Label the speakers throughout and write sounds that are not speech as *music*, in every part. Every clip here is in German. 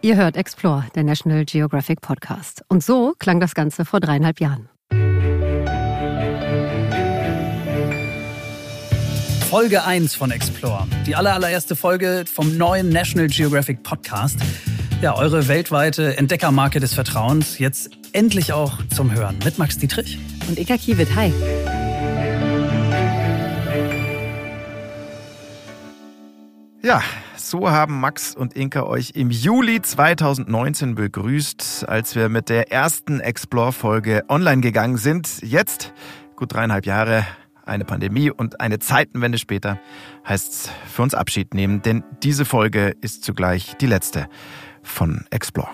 Speaker 1: Ihr hört Explore, der National Geographic Podcast. Und so klang das Ganze vor dreieinhalb Jahren.
Speaker 2: Folge 1 von Explore. Die allererste Folge vom neuen National Geographic Podcast. Ja, eure weltweite Entdeckermarke des Vertrauens. Jetzt endlich auch zum Hören mit Max Dietrich.
Speaker 1: Und Ika Kiewit. Hi.
Speaker 3: Ja, so haben Max und Inka euch im Juli 2019 begrüßt, als wir mit der ersten Explore-Folge online gegangen sind. Jetzt, gut dreieinhalb Jahre, eine Pandemie und eine Zeitenwende später, heißt es für uns Abschied nehmen, denn diese Folge ist zugleich die letzte von Explore.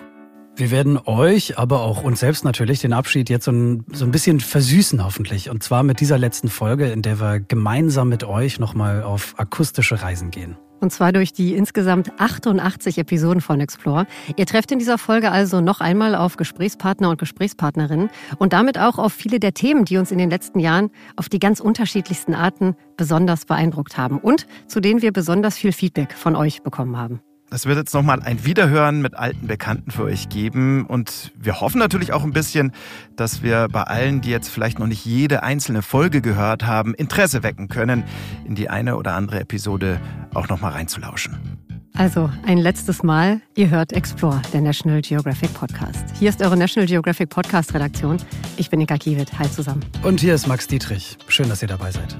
Speaker 2: Wir werden euch, aber auch uns selbst natürlich, den Abschied jetzt so ein, so ein bisschen versüßen hoffentlich. Und zwar mit dieser letzten Folge, in der wir gemeinsam mit euch nochmal auf akustische Reisen gehen.
Speaker 1: Und zwar durch die insgesamt 88 Episoden von Explore. Ihr trefft in dieser Folge also noch einmal auf Gesprächspartner und Gesprächspartnerinnen und damit auch auf viele der Themen, die uns in den letzten Jahren auf die ganz unterschiedlichsten Arten besonders beeindruckt haben und zu denen wir besonders viel Feedback von euch bekommen haben.
Speaker 3: Es wird jetzt nochmal ein Wiederhören mit alten Bekannten für euch geben. Und wir hoffen natürlich auch ein bisschen, dass wir bei allen, die jetzt vielleicht noch nicht jede einzelne Folge gehört haben, Interesse wecken können, in die eine oder andere Episode auch nochmal reinzulauschen.
Speaker 1: Also ein letztes Mal, ihr hört Explore, der National Geographic Podcast. Hier ist eure National Geographic Podcast Redaktion. Ich bin Nika Kiewit. Hi zusammen.
Speaker 2: Und hier ist Max Dietrich. Schön, dass ihr dabei seid.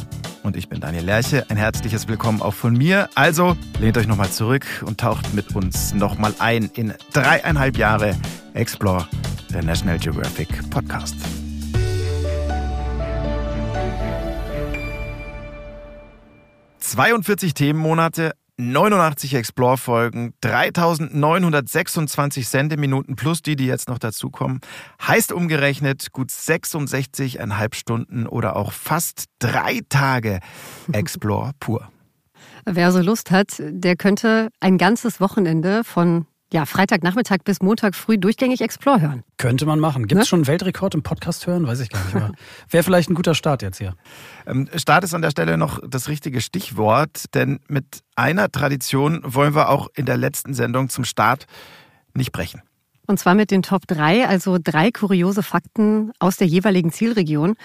Speaker 3: Und ich bin Daniel Lerche. Ein herzliches Willkommen auch von mir. Also lehnt euch nochmal zurück und taucht mit uns nochmal ein in dreieinhalb Jahre Explore, der National Geographic Podcast. »42 Themenmonate, 89 Explore-Folgen, 3926 Sendeminuten plus die, die jetzt noch dazukommen. Heißt umgerechnet gut 66,5 Stunden oder auch fast drei Tage *laughs* Explore pur.
Speaker 1: Wer so Lust hat, der könnte ein ganzes Wochenende von ja, Freitagnachmittag bis Montag früh durchgängig Explore hören.
Speaker 2: Könnte man machen. Gibt es ne? schon einen Weltrekord im Podcast hören? Weiß ich gar nicht mehr. *laughs* Wäre vielleicht ein guter Start jetzt hier.
Speaker 3: Ähm, Start ist an der Stelle noch das richtige Stichwort, denn mit einer Tradition wollen wir auch in der letzten Sendung zum Start nicht brechen.
Speaker 1: Und zwar mit den Top 3, also drei kuriose Fakten aus der jeweiligen Zielregion.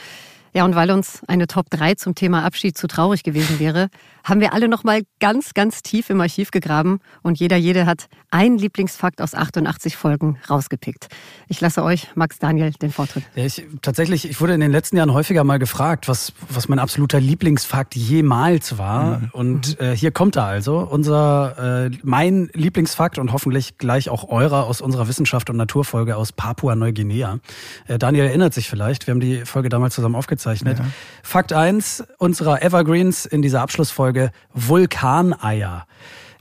Speaker 1: Ja, und weil uns eine Top 3 zum Thema Abschied zu traurig gewesen wäre, haben wir alle nochmal ganz, ganz tief im Archiv gegraben und jeder, jede hat einen Lieblingsfakt aus 88 Folgen rausgepickt. Ich lasse euch, Max Daniel, den Vortritt.
Speaker 2: Ja, ich, tatsächlich, ich wurde in den letzten Jahren häufiger mal gefragt, was, was mein absoluter Lieblingsfakt jemals war. Mhm. Und äh, hier kommt er also. Unser, äh, mein Lieblingsfakt und hoffentlich gleich auch eurer aus unserer Wissenschaft und Naturfolge aus Papua-Neuguinea. Äh, Daniel erinnert sich vielleicht, wir haben die Folge damals zusammen aufgezeichnet aufgezeichnet. Ja. Fakt 1 unserer Evergreens in dieser Abschlussfolge: Vulkaneier.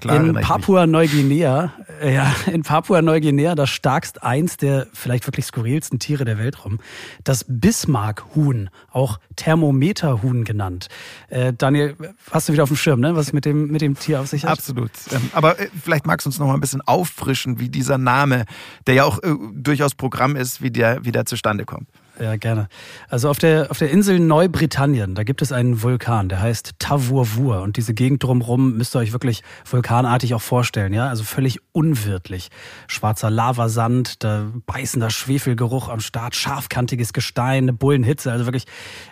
Speaker 2: Klar, in Papua-Neuguinea, äh, ja, *laughs* in Papua-Neuguinea das starkst eins der vielleicht wirklich skurrilsten Tiere der Welt rum. Das Bismarck-Huhn, auch Thermometerhuhn genannt. Äh, Daniel, hast du wieder auf dem Schirm, ne? was mit dem, mit dem Tier auf sich hat?
Speaker 3: Absolut. Ähm, aber äh, vielleicht magst du uns noch mal ein bisschen auffrischen, wie dieser Name, der ja auch äh, durchaus Programm ist, wie der, wie der zustande kommt.
Speaker 2: Ja, gerne. Also auf der, auf der Insel Neubritannien, da gibt es einen Vulkan, der heißt Tavurvur. Und diese Gegend drumherum müsst ihr euch wirklich vulkanartig auch vorstellen, ja? Also völlig unwirtlich. Schwarzer Lavasand, da beißender Schwefelgeruch am Start, scharfkantiges Gestein, eine Bullenhitze. Also wirklich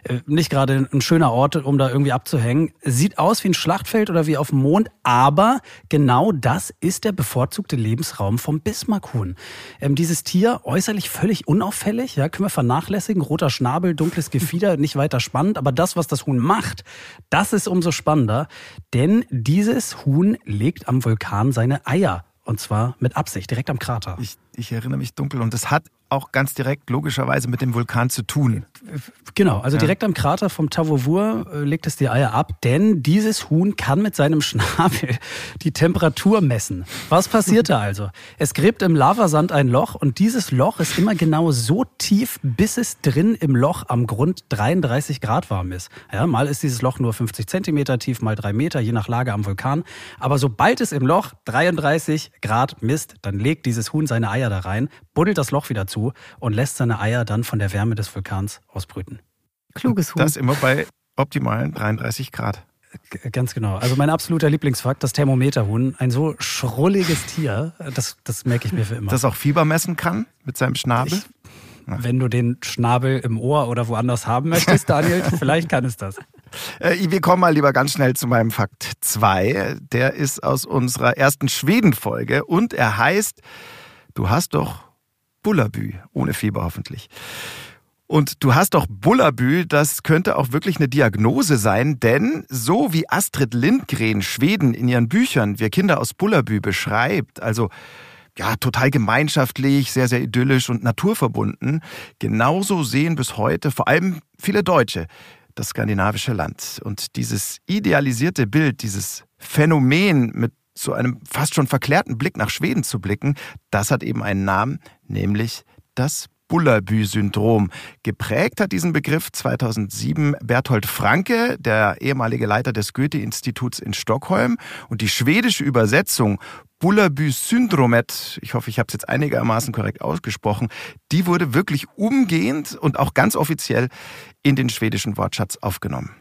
Speaker 2: äh, nicht gerade ein schöner Ort, um da irgendwie abzuhängen. Sieht aus wie ein Schlachtfeld oder wie auf dem Mond, aber genau das ist der bevorzugte Lebensraum vom Bismarckhuhn. Ähm, dieses Tier äußerlich völlig unauffällig, ja, können wir vernachlässigen vernachlässigen. Roter Schnabel, dunkles Gefieder, nicht weiter spannend. Aber das, was das Huhn macht, das ist umso spannender. Denn dieses Huhn legt am Vulkan seine Eier. Und zwar mit Absicht, direkt am Krater.
Speaker 3: Ich, ich erinnere mich dunkel. Und das hat auch ganz direkt logischerweise mit dem Vulkan zu tun.
Speaker 2: Genau, also ja. direkt am Krater vom Tavovur äh, legt es die Eier ab, denn dieses Huhn kann mit seinem Schnabel *laughs* die Temperatur messen. Was passiert da also? Es gräbt im Lavasand ein Loch und dieses Loch ist immer genau so tief, bis es drin im Loch am Grund 33 Grad warm ist. Ja, mal ist dieses Loch nur 50 Zentimeter tief, mal drei Meter, je nach Lage am Vulkan. Aber sobald es im Loch 33 Grad misst, dann legt dieses Huhn seine Eier da rein, buddelt das Loch wieder zu und lässt seine Eier dann von der Wärme des Vulkans ausbrüten.
Speaker 1: Kluges Huhn.
Speaker 3: Das immer bei optimalen 33 Grad.
Speaker 2: Ganz genau. Also mein absoluter Lieblingsfakt, das Thermometerhuhn. Ein so schrulliges Tier, das, das merke ich mir für immer.
Speaker 3: Das auch Fieber messen kann mit seinem Schnabel? Ich,
Speaker 2: wenn du den Schnabel im Ohr oder woanders haben möchtest, Daniel, *laughs* vielleicht kann es das.
Speaker 3: Äh, wir kommen mal lieber ganz schnell zu meinem Fakt 2. Der ist aus unserer ersten Schweden-Folge und er heißt, du hast doch Bullabü, ohne Fieber hoffentlich. Und du hast doch Bullabü, das könnte auch wirklich eine Diagnose sein, denn so wie Astrid Lindgren Schweden in ihren Büchern Wir Kinder aus Bullabü beschreibt, also ja, total gemeinschaftlich, sehr, sehr idyllisch und naturverbunden, genauso sehen bis heute vor allem viele Deutsche das skandinavische Land. Und dieses idealisierte Bild, dieses Phänomen mit so einem fast schon verklärten Blick nach Schweden zu blicken, das hat eben einen Namen, nämlich das Bullerbü-Syndrom. Geprägt hat diesen Begriff 2007 Berthold Franke, der ehemalige Leiter des Goethe-Instituts in Stockholm. Und die schwedische Übersetzung Bullerbü-Syndromet, ich hoffe, ich habe es jetzt einigermaßen korrekt ausgesprochen, die wurde wirklich umgehend und auch ganz offiziell in den schwedischen Wortschatz aufgenommen.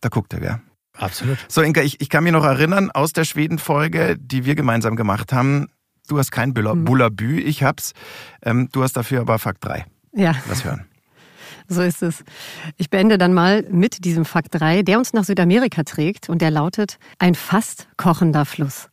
Speaker 3: Da guckt er, gell?
Speaker 2: Absolut.
Speaker 3: So, Inka, ich, ich kann mich noch erinnern aus der Schweden-Folge, die wir gemeinsam gemacht haben. Du hast kein mhm. Bullabü, ich hab's. Ähm, du hast dafür aber Fakt 3.
Speaker 1: Ja.
Speaker 3: Lass hören.
Speaker 1: So ist es. Ich beende dann mal mit diesem Fakt 3, der uns nach Südamerika trägt und der lautet ein fast kochender Fluss.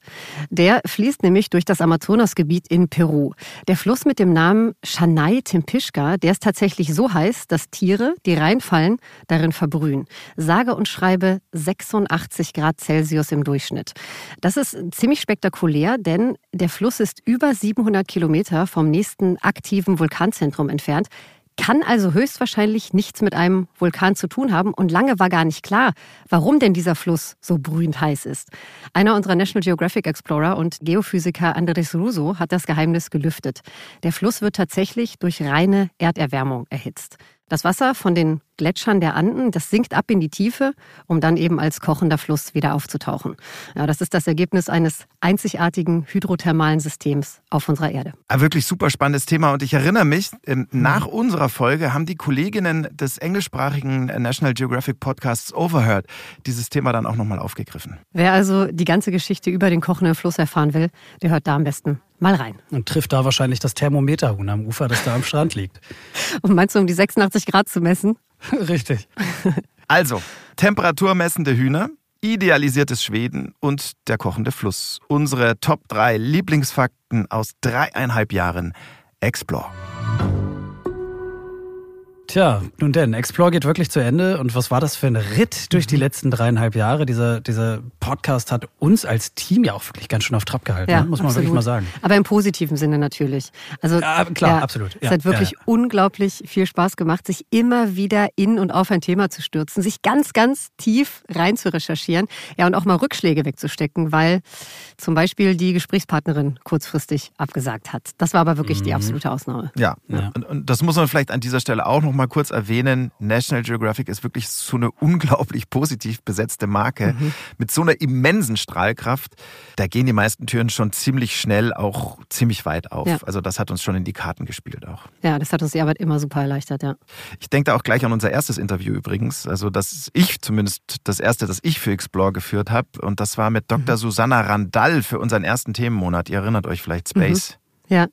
Speaker 1: Der fließt nämlich durch das Amazonasgebiet in Peru. Der Fluss mit dem Namen Chanay Timpischka, der ist tatsächlich so heiß, dass Tiere, die reinfallen, darin verbrühen. Sage und schreibe 86 Grad Celsius im Durchschnitt. Das ist ziemlich spektakulär, denn der Fluss ist über 700 Kilometer vom nächsten aktiven Vulkanzentrum entfernt kann also höchstwahrscheinlich nichts mit einem Vulkan zu tun haben und lange war gar nicht klar, warum denn dieser Fluss so brühend heiß ist. Einer unserer National Geographic Explorer und Geophysiker Andres Russo hat das Geheimnis gelüftet. Der Fluss wird tatsächlich durch reine Erderwärmung erhitzt. Das Wasser von den Gletschern der Anden, das sinkt ab in die Tiefe, um dann eben als kochender Fluss wieder aufzutauchen. Ja, das ist das Ergebnis eines einzigartigen hydrothermalen Systems auf unserer Erde.
Speaker 3: Ein wirklich super spannendes Thema und ich erinnere mich, ähm, nach unserer Folge haben die Kolleginnen des englischsprachigen National Geographic Podcasts Overheard dieses Thema dann auch nochmal aufgegriffen.
Speaker 1: Wer also die ganze Geschichte über den kochenden Fluss erfahren will, der hört da am besten mal rein.
Speaker 2: Und trifft da wahrscheinlich das Thermometerhuhn am Ufer, das da am Strand liegt. *laughs*
Speaker 1: Und meinst du, um die 86 Grad zu messen? *laughs*
Speaker 2: Richtig. *laughs*
Speaker 3: Also, temperaturmessende Hühner, idealisiertes Schweden und der kochende Fluss. Unsere Top 3 Lieblingsfakten aus dreieinhalb Jahren Explore.
Speaker 2: Tja, nun denn, Explore geht wirklich zu Ende. Und was war das für ein Ritt durch die mhm. letzten dreieinhalb Jahre? Dieser, dieser Podcast hat uns als Team ja auch wirklich ganz schön auf Trab gehalten, ja, ne? muss man absolut. wirklich mal sagen.
Speaker 1: Aber im positiven Sinne natürlich. Also
Speaker 2: ja, klar, ja, absolut.
Speaker 1: es hat wirklich unglaublich viel Spaß gemacht, sich immer wieder in und auf ein Thema zu stürzen, sich ganz, ganz tief rein zu recherchieren, ja und auch mal Rückschläge wegzustecken, weil zum Beispiel die Gesprächspartnerin kurzfristig abgesagt hat. Das war aber wirklich mhm. die absolute Ausnahme.
Speaker 3: Ja, Und, und das muss man vielleicht an dieser Stelle auch noch mal kurz erwähnen, National Geographic ist wirklich so eine unglaublich positiv besetzte Marke mhm. mit so einer immensen Strahlkraft. Da gehen die meisten Türen schon ziemlich schnell auch ziemlich weit auf. Ja. Also das hat uns schon in die Karten gespielt auch.
Speaker 1: Ja, das hat uns die Arbeit immer super erleichtert, ja.
Speaker 3: Ich denke da auch gleich an unser erstes Interview übrigens. Also das ist ich zumindest das erste, das ich für Explore geführt habe. Und das war mit Dr. Mhm. Susanna Randall für unseren ersten Themenmonat. Ihr erinnert euch vielleicht mhm. Space.
Speaker 1: Mhm. Ja.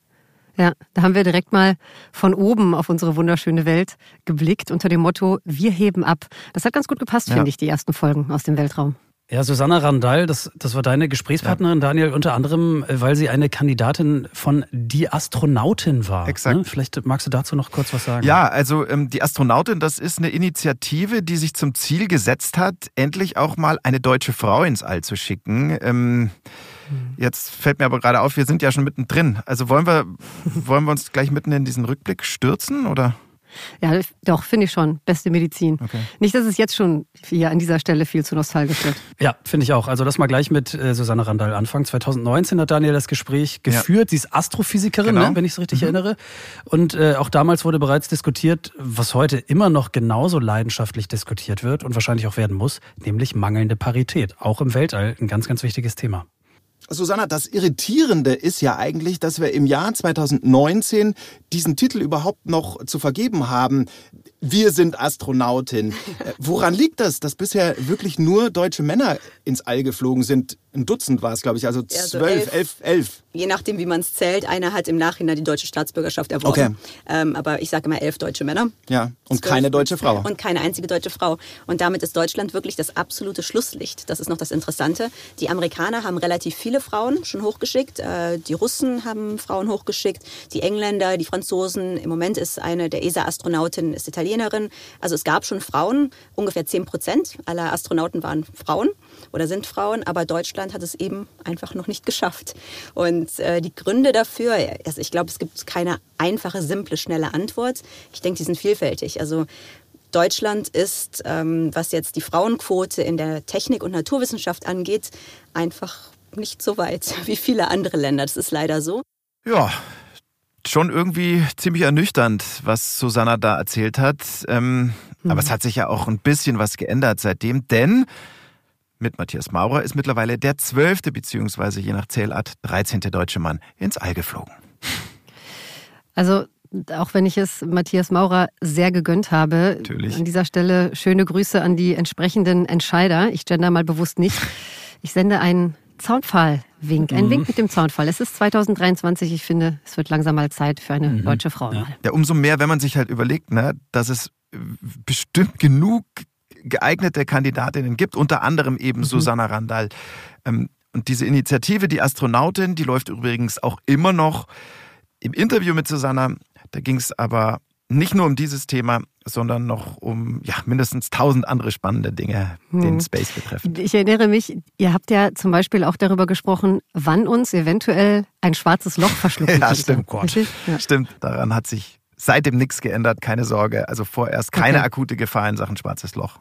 Speaker 1: Ja, da haben wir direkt mal von oben auf unsere wunderschöne Welt geblickt unter dem Motto Wir heben ab. Das hat ganz gut gepasst, ja. finde ich, die ersten Folgen aus dem Weltraum.
Speaker 2: Ja, Susanna Randall, das, das war deine Gesprächspartnerin, ja. Daniel, unter anderem, äh, weil sie eine Kandidatin von Die Astronautin war.
Speaker 3: Exakt. Ne?
Speaker 2: Vielleicht magst du dazu noch kurz was sagen.
Speaker 3: Ja, also ähm, Die Astronautin, das ist eine Initiative, die sich zum Ziel gesetzt hat, endlich auch mal eine deutsche Frau ins All zu schicken. Ähm, Jetzt fällt mir aber gerade auf, wir sind ja schon mittendrin. Also wollen wir, *laughs* wollen wir uns gleich mitten in diesen Rückblick stürzen oder?
Speaker 1: Ja, doch, finde ich schon. Beste Medizin. Okay. Nicht, dass es jetzt schon hier an dieser Stelle viel zu nostalgisch wird.
Speaker 2: Ja, finde ich auch. Also lass mal gleich mit äh, Susanne Randall anfangen. 2019 hat Daniel das Gespräch geführt. Ja. Sie ist Astrophysikerin, genau. ne, wenn ich es richtig mhm. erinnere. Und äh, auch damals wurde bereits diskutiert, was heute immer noch genauso leidenschaftlich diskutiert wird und wahrscheinlich auch werden muss, nämlich mangelnde Parität. Auch im Weltall ein ganz, ganz wichtiges Thema.
Speaker 4: Susanna, das Irritierende ist ja eigentlich, dass wir im Jahr 2019 diesen Titel überhaupt noch zu vergeben haben. wir sind Astronautin. *laughs* Woran liegt das, dass bisher wirklich nur deutsche Männer ins All geflogen sind? Ein Dutzend war es, glaube ich, also zwölf, also elf, elf, elf.
Speaker 5: Je nachdem, wie man es zählt. Einer hat im Nachhinein die deutsche Staatsbürgerschaft erworben. Okay. Ähm, aber ich sage immer elf deutsche Männer.
Speaker 4: Ja, und keine deutsche Frau.
Speaker 5: Und keine einzige deutsche Frau. Und damit ist Deutschland wirklich das absolute Schlusslicht. Das ist noch das Interessante. Die Amerikaner haben relativ viele Frauen schon hochgeschickt. Äh, die Russen haben Frauen hochgeschickt. Die Engländer, die Franzosen. Im Moment ist eine der ESA-Astronautinnen Italienerin. Also es gab schon Frauen. Ungefähr 10 Prozent aller Astronauten waren Frauen oder sind Frauen. Aber Deutschland Deutschland hat es eben einfach noch nicht geschafft. Und äh, die Gründe dafür, also ich glaube, es gibt keine einfache, simple, schnelle Antwort. Ich denke, die sind vielfältig. Also Deutschland ist, ähm, was jetzt die Frauenquote in der Technik und Naturwissenschaft angeht, einfach nicht so weit *laughs* wie viele andere Länder. Das ist leider so.
Speaker 3: Ja, schon irgendwie ziemlich ernüchternd, was Susanna da erzählt hat. Ähm, hm. Aber es hat sich ja auch ein bisschen was geändert seitdem, denn mit Matthias Maurer ist mittlerweile der zwölfte beziehungsweise je nach Zählart 13. deutsche Mann ins All geflogen.
Speaker 1: Also auch wenn ich es Matthias Maurer sehr gegönnt habe, Natürlich. an dieser Stelle schöne Grüße an die entsprechenden Entscheider. Ich gender mal bewusst nicht. Ich sende einen Zaunpfahl-Wink, ein mhm. Wink mit dem Zaunpfahl. Es ist 2023, ich finde, es wird langsam mal Zeit für eine mhm. deutsche Frau.
Speaker 3: Ja. ja, umso mehr, wenn man sich halt überlegt, ne, dass es bestimmt genug geeignete Kandidatinnen gibt, unter anderem eben mhm. Susanna Randall. Ähm, und diese Initiative, die Astronautin, die läuft übrigens auch immer noch. Im Interview mit Susanna, da ging es aber nicht nur um dieses Thema, sondern noch um ja, mindestens tausend andere spannende Dinge, hm. den Space betreffen.
Speaker 1: Ich erinnere mich, ihr habt ja zum Beispiel auch darüber gesprochen, wann uns eventuell ein schwarzes Loch verschluckt. *laughs*
Speaker 3: ja, stimmt. Gott. Ja. Stimmt, daran hat sich seitdem nichts geändert, keine Sorge. Also vorerst keine okay. akute Gefahr in Sachen schwarzes Loch.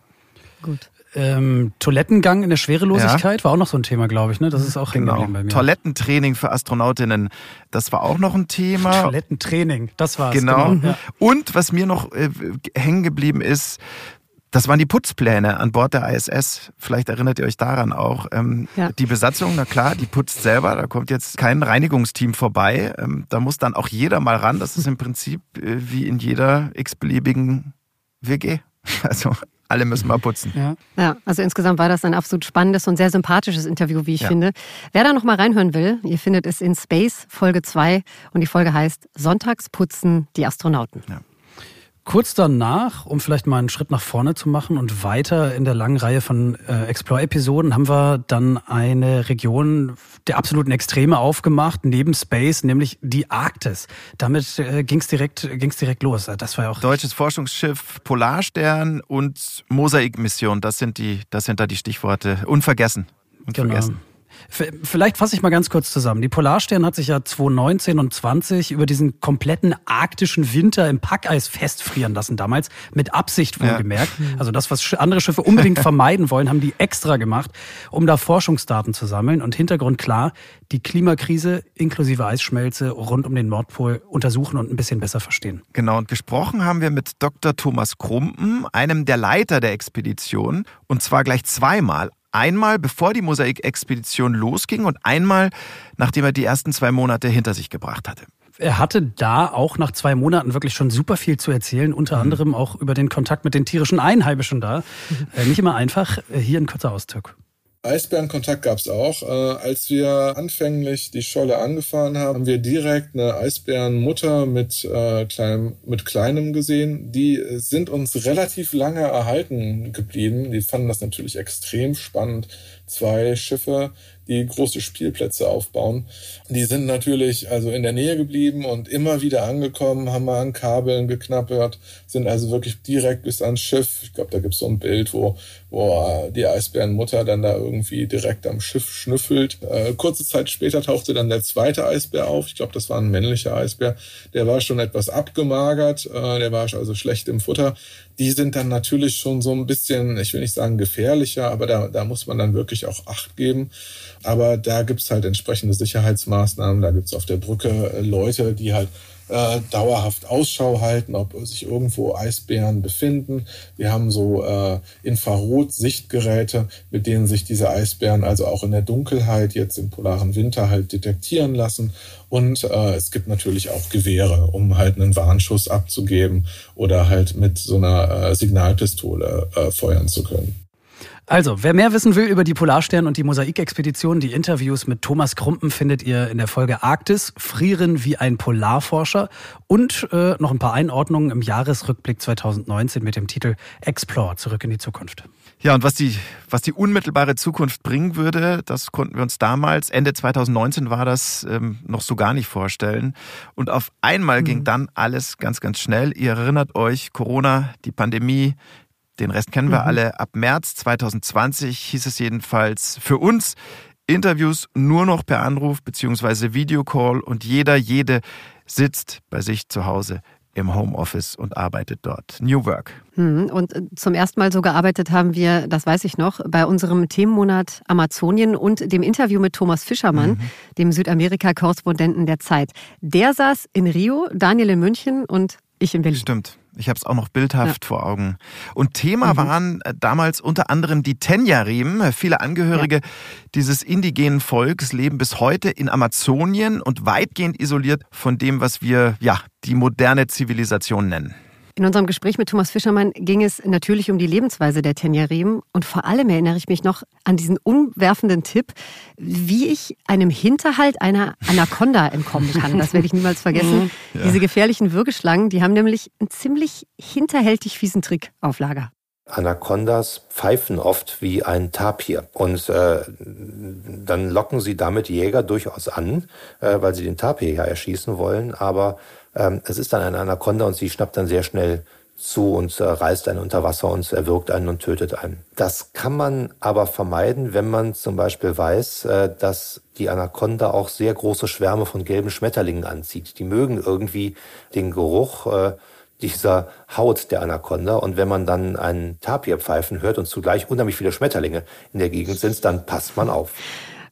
Speaker 2: Gut. Ähm, Toilettengang in der Schwerelosigkeit ja. war auch noch so ein Thema, glaube ich. Ne? Das ist auch
Speaker 3: genau. bei mir. Toilettentraining für Astronautinnen, das war auch noch ein Thema.
Speaker 2: Toilettentraining, das war's.
Speaker 3: Genau. genau. Ja. Und was mir noch äh, hängen geblieben ist, das waren die Putzpläne an Bord der ISS. Vielleicht erinnert ihr euch daran auch. Ähm, ja. Die Besatzung, na klar, die putzt selber. Da kommt jetzt kein Reinigungsteam vorbei. Ähm, da muss dann auch jeder mal ran. Das ist im Prinzip äh, wie in jeder x-beliebigen WG. *laughs* Also alle müssen mal putzen.
Speaker 1: Ja. ja, also insgesamt war das ein absolut spannendes und sehr sympathisches Interview, wie ich ja. finde. Wer da noch mal reinhören will, ihr findet es in Space Folge 2 und die Folge heißt Sonntags putzen die Astronauten. Ja.
Speaker 2: Kurz danach, um vielleicht mal einen Schritt nach vorne zu machen und weiter in der langen Reihe von äh, Explore-Episoden, haben wir dann eine Region der absoluten Extreme aufgemacht, neben Space, nämlich die Arktis. Damit äh, ging es direkt, ging's direkt los. Das war ja auch
Speaker 3: Deutsches Forschungsschiff Polarstern und Mosaikmission, das sind die, das sind da die Stichworte. Unvergessen. Unvergessen. Genau.
Speaker 2: Vielleicht fasse ich mal ganz kurz zusammen. Die Polarstern hat sich ja 2019 und 20 über diesen kompletten arktischen Winter im Packeis festfrieren lassen damals. Mit Absicht wohlgemerkt. Ja. Also das, was andere Schiffe unbedingt *laughs* vermeiden wollen, haben die extra gemacht, um da Forschungsdaten zu sammeln. Und Hintergrund klar, die Klimakrise inklusive Eisschmelze rund um den Nordpol untersuchen und ein bisschen besser verstehen.
Speaker 3: Genau, und gesprochen haben wir mit Dr. Thomas Krumpen, einem der Leiter der Expedition, und zwar gleich zweimal. Einmal bevor die Mosaik-Expedition losging und einmal nachdem er die ersten zwei Monate hinter sich gebracht hatte.
Speaker 2: Er hatte da auch nach zwei Monaten wirklich schon super viel zu erzählen, unter mhm. anderem auch über den Kontakt mit den tierischen Einheimischen da. Mhm. *laughs* Äh, nicht immer einfach. Äh, hier ein kurzer Auszug.
Speaker 6: Eisbärenkontakt gab es auch. Äh, als wir anfänglich die Scholle angefahren haben, haben wir direkt eine Eisbärenmutter mit, äh, kleinem, mit kleinem gesehen. Die sind uns relativ lange erhalten geblieben. Die fanden das natürlich extrem spannend. Zwei Schiffe die große Spielplätze aufbauen. Die sind natürlich also in der Nähe geblieben und immer wieder angekommen, haben mal an Kabeln geknappert, sind also wirklich direkt bis ans Schiff. Ich glaube, da gibt es so ein Bild, wo, wo die Eisbärenmutter dann da irgendwie direkt am Schiff schnüffelt. Äh, kurze Zeit später tauchte dann der zweite Eisbär auf. Ich glaube, das war ein männlicher Eisbär. Der war schon etwas abgemagert, äh, der war also schlecht im Futter die sind dann natürlich schon so ein bisschen, ich will nicht sagen gefährlicher, aber da, da muss man dann wirklich auch Acht geben. Aber da gibt's halt entsprechende Sicherheitsmaßnahmen. Da gibt's auf der Brücke äh, Leute, die halt äh, dauerhaft Ausschau halten, ob sich irgendwo Eisbären befinden. Wir haben so äh, Infrarot-Sichtgeräte, mit denen sich diese Eisbären also auch in der Dunkelheit jetzt im polaren Winter halt detektieren lassen. Und äh, es gibt natürlich auch Gewehre, um halt einen Warnschuss abzugeben oder halt mit so einer äh, Signalpistole äh, feuern zu können.
Speaker 2: Also, wer mehr wissen will über die Polarstern und die Mosaikexpedition, die Interviews mit Thomas Krumpen findet ihr in der Folge Arktis, Frieren wie ein Polarforscher und äh, noch ein paar Einordnungen im Jahresrückblick 2019 mit dem Titel Explore, zurück in die Zukunft.
Speaker 3: Ja, und was die, was die unmittelbare Zukunft bringen würde, das konnten wir uns damals, Ende 2019 war das, ähm, noch so gar nicht vorstellen. Und auf einmal mhm. ging dann alles ganz, ganz schnell. Ihr erinnert euch, Corona, die Pandemie, den Rest kennen wir mhm. alle. Ab März 2020 hieß es jedenfalls für uns Interviews nur noch per Anruf bzw. Videocall und jeder, jede sitzt bei sich zu Hause im Homeoffice und arbeitet dort. New Work.
Speaker 1: Hm, und äh, zum ersten Mal so gearbeitet haben wir, das weiß ich noch, bei unserem Themenmonat Amazonien und dem Interview mit Thomas Fischermann, mhm. dem Südamerika-Korrespondenten der Zeit. Der saß in Rio, Daniel in München und ich in Berlin.
Speaker 3: Stimmt. Ich habe es auch noch bildhaft ja. vor Augen. Und Thema mhm. waren äh, damals unter anderem die Tenja-Riemen. Viele Angehörige ja. dieses indigenen Volks leben bis heute in Amazonien und weitgehend isoliert von dem, was wir ja die moderne Zivilisation nennen.
Speaker 1: In unserem Gespräch mit Thomas Fischermann ging es natürlich um die Lebensweise der Tenjarim und vor allem erinnere ich mich noch an diesen umwerfenden Tipp, wie ich einem Hinterhalt einer Anaconda entkommen kann. Das werde ich niemals vergessen. Mhm. Ja. Diese gefährlichen Würgeschlangen, die haben nämlich einen ziemlich hinterhältig fiesen Trick auf Lager.
Speaker 7: Anacondas pfeifen oft wie ein Tapir und äh, dann locken sie damit Jäger durchaus an, äh, weil sie den Tapir ja erschießen wollen, aber ähm, es ist dann eine Anaconda und sie schnappt dann sehr schnell zu und äh, reißt einen unter Wasser und erwürgt einen und tötet einen. Das kann man aber vermeiden, wenn man zum Beispiel weiß, äh, dass die Anaconda auch sehr große Schwärme von gelben Schmetterlingen anzieht. Die mögen irgendwie den Geruch äh, dieser Haut der Anaconda. Und wenn man dann einen Tapir pfeifen hört und zugleich unheimlich viele Schmetterlinge in der Gegend sind, dann passt man auf.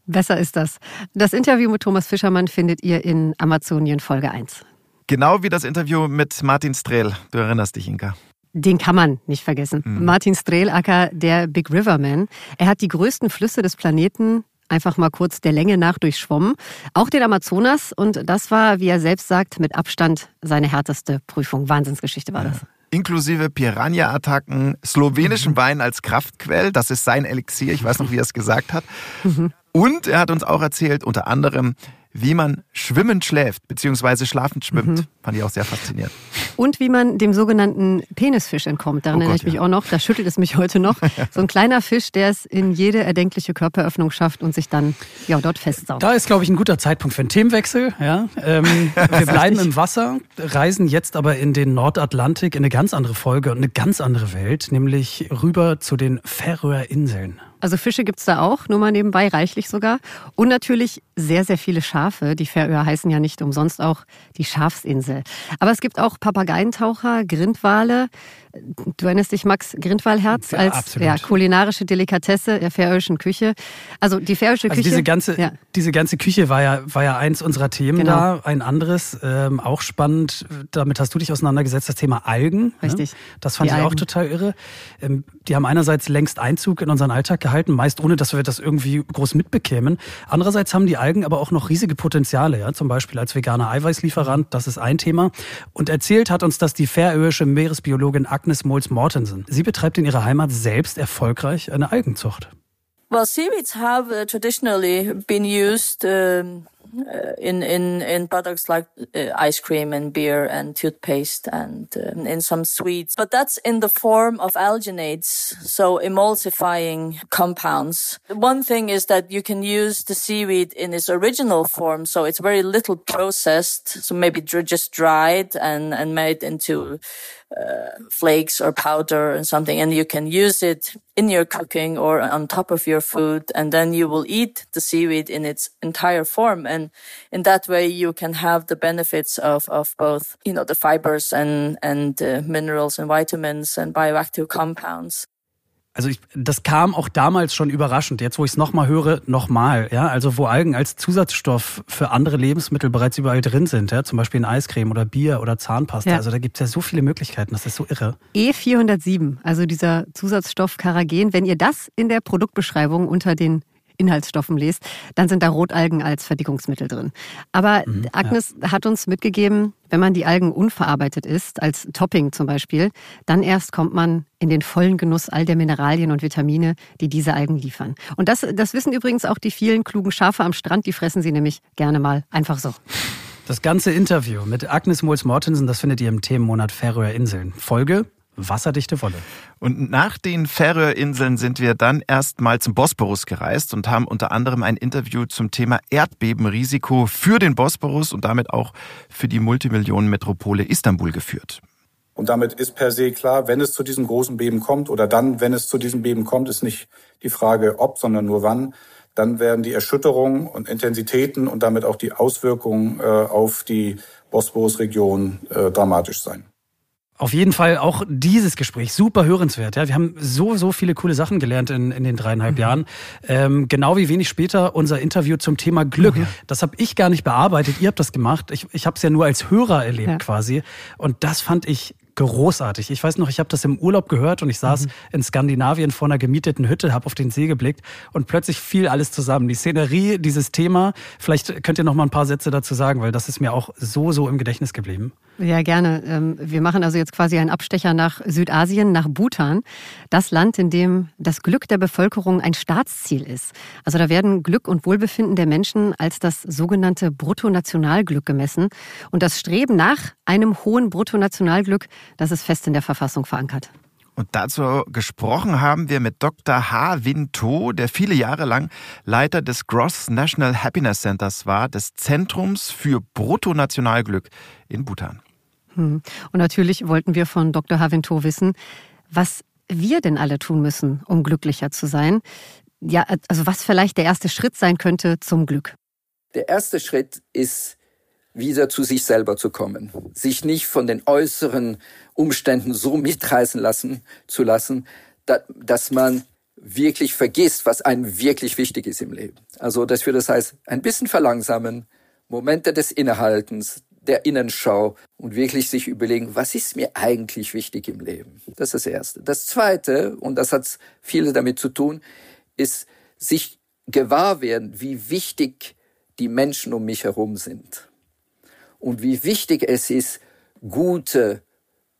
Speaker 1: Besser ist das. Das Interview mit Thomas Fischermann findet ihr in Amazonien Folge 1.
Speaker 3: Genau wie das Interview mit Martin Strehl. Du erinnerst dich, Inka.
Speaker 1: Den kann man nicht vergessen. Mhm. Martin Strelacker, der Big River Man. Er hat die größten Flüsse des Planeten einfach mal kurz der Länge nach durchschwommen. Auch den Amazonas. Und das war, wie er selbst sagt, mit Abstand seine härteste Prüfung. Wahnsinnsgeschichte war das. Ja.
Speaker 3: Inklusive Piranha-Attacken, slowenischen mhm. Wein als Kraftquell. Das ist sein Elixier. Ich weiß noch, wie er es gesagt hat. Mhm. Und er hat uns auch erzählt, unter anderem, wie man schwimmend schläft, beziehungsweise schlafend schwimmt. Mhm. Fand ich auch sehr faszinierend.
Speaker 1: Und wie man dem sogenannten Penisfisch entkommt. Daran oh erinnere ich mich ja. auch noch. Da schüttelt es mich heute noch. *laughs* So ein kleiner Fisch, der es in jede erdenkliche Körperöffnung schafft und sich dann ja, dort festsaugt.
Speaker 2: Da ist, glaube ich, ein guter Zeitpunkt für einen Themenwechsel. Ja, ähm, *laughs* wir bleiben im Wasser, reisen jetzt aber in den Nordatlantik in eine ganz andere Folge und eine ganz andere Welt, nämlich rüber zu den Färöerinseln.
Speaker 1: Also Fische gibt's da auch, nur mal nebenbei, reichlich sogar. Und natürlich sehr, sehr viele Schafe. Die Färöer heißen ja nicht umsonst auch die Schafsinsel. Aber es gibt auch Papageientaucher, Grindwale, Du erinnerst dich, Max, Grindwalherz ja, als absolut. ja, kulinarische Delikatesse der färöischen Küche. Also die färöische also
Speaker 2: Küche. Diese ganze, ja. diese ganze Küche war ja, war ja eins unserer Themen genau. da. Ein anderes, ähm, auch spannend, damit hast du dich auseinandergesetzt, das Thema Algen. Ne?
Speaker 1: Richtig. Ne?
Speaker 2: Das fand die ich Algen. auch total irre. Ähm, die haben einerseits längst Einzug in unseren Alltag gehalten, meist ohne, dass wir das irgendwie groß mitbekämen. Andererseits haben die Algen aber auch noch riesige Potenziale, ja, zum Beispiel als veganer Eiweißlieferant, das ist ein Thema. Und erzählt hat uns das die färöische Meeresbiologin Agnes Mols Mortensen. Sie betreibt in ihrer Heimat selbst erfolgreich eine Algenzucht.
Speaker 8: Well, seaweeds have uh, traditionally been used um uh, in in in products like uh, ice cream and beer and toothpaste and uh, in some sweets but that's in the form of alginates so emulsifying compounds one thing is that you can use the seaweed in its original form so it's very little processed so maybe just dried and and made into uh, flakes or powder and something, and you can use it in your cooking or on top of your food, and then you will eat the seaweed in its entire form. And in that way, you can have the benefits of, of both, you know, the fibers and, and uh, minerals and vitamins and bioactive compounds.
Speaker 2: Also ich, das kam auch damals schon überraschend. Jetzt, wo ich es nochmal höre, nochmal. Ja, also wo Algen als Zusatzstoff für andere Lebensmittel bereits überall drin sind, ja, zum Beispiel in Eiscreme oder Bier oder Zahnpasta. Ja. Also da gibt es ja so viele Möglichkeiten. Das ist so irre.
Speaker 1: E407, also dieser Zusatzstoff Karagen. Wenn ihr das in der Produktbeschreibung unter den Inhaltsstoffen lest, dann sind da Rotalgen als Verdickungsmittel drin. Aber mhm, Agnes ja. hat uns mitgegeben, wenn man die Algen unverarbeitet isst, als Topping zum Beispiel, dann erst kommt man in den vollen Genuss all der Mineralien und Vitamine, die diese Algen liefern. Und das, das wissen übrigens auch die vielen klugen Schafe am Strand, die fressen sie nämlich gerne mal einfach so.
Speaker 2: Das ganze Interview mit Agnes Mols-Mortensen, das findet ihr im Themenmonat Färöer Inseln. Folge wasserdichte Wolle.
Speaker 3: Und nach den Färöerinseln sind wir dann erstmal zum Bosporus gereist und haben unter anderem ein Interview zum Thema Erdbebenrisiko für den Bosporus und damit auch für die Multimillionenmetropole Istanbul geführt.
Speaker 9: Und damit ist per se klar, wenn es zu diesem großen Beben kommt oder dann, wenn es zu diesem Beben kommt, ist nicht die Frage ob, sondern nur wann, dann werden die Erschütterungen und Intensitäten und damit auch die Auswirkungen äh, auf die Bosporusregion äh, dramatisch sein.
Speaker 2: Auf jeden Fall auch dieses Gespräch super hörenswert. Ja, wir haben so so viele coole Sachen gelernt in, in den dreieinhalb mhm. Jahren. Ähm, genau wie wenig später unser Interview zum Thema Glück. Mhm. Das habe ich gar nicht bearbeitet. Ihr habt das gemacht. Ich, ich habe es ja nur als Hörer erlebt ja. quasi. Und das fand ich großartig. Ich weiß noch, ich habe das im Urlaub gehört und ich saß mhm. in Skandinavien vor einer gemieteten Hütte, habe auf den See geblickt und plötzlich fiel alles zusammen. Die Szenerie, dieses Thema. Vielleicht könnt ihr noch mal ein paar Sätze dazu sagen, weil das ist mir auch so so im Gedächtnis geblieben.
Speaker 1: Ja, gerne. Ähm, wir machen also jetzt quasi einen Abstecher nach Südasien, nach Bhutan. Das Land, in dem das Glück der Bevölkerung ein Staatsziel ist. Also da werden Glück und Wohlbefinden der Menschen als das sogenannte Bruttonationalglück gemessen. Und das Streben nach einem hohen Bruttonationalglück, das ist fest in der Verfassung verankert.
Speaker 3: Und dazu gesprochen haben wir mit Dr. Ha Win To, der viele Jahre lang Leiter des Gross National Happiness Centers war, des Zentrums für Bruttonationalglück in Bhutan.
Speaker 1: Hm. Und natürlich wollten wir von Dr. Havinto wissen, was wir denn alle tun müssen, um glücklicher zu sein. Ja, also was vielleicht der erste Schritt sein könnte zum Glück.
Speaker 10: Der erste Schritt ist, wieder zu sich selber zu kommen, sich nicht von den äußeren Umständen so mitreißen lassen zu lassen, dass man wirklich vergisst, was einem wirklich wichtig ist im Leben. Also, dass wir das heißt, ein bisschen verlangsamen, Momente des Innehaltens, der Innenschau und wirklich sich überlegen, was ist mir eigentlich wichtig im Leben? Das ist das Erste. Das Zweite, und das hat viele damit zu tun, ist sich gewahr werden, wie wichtig die Menschen um mich herum sind. Und wie wichtig es ist, gute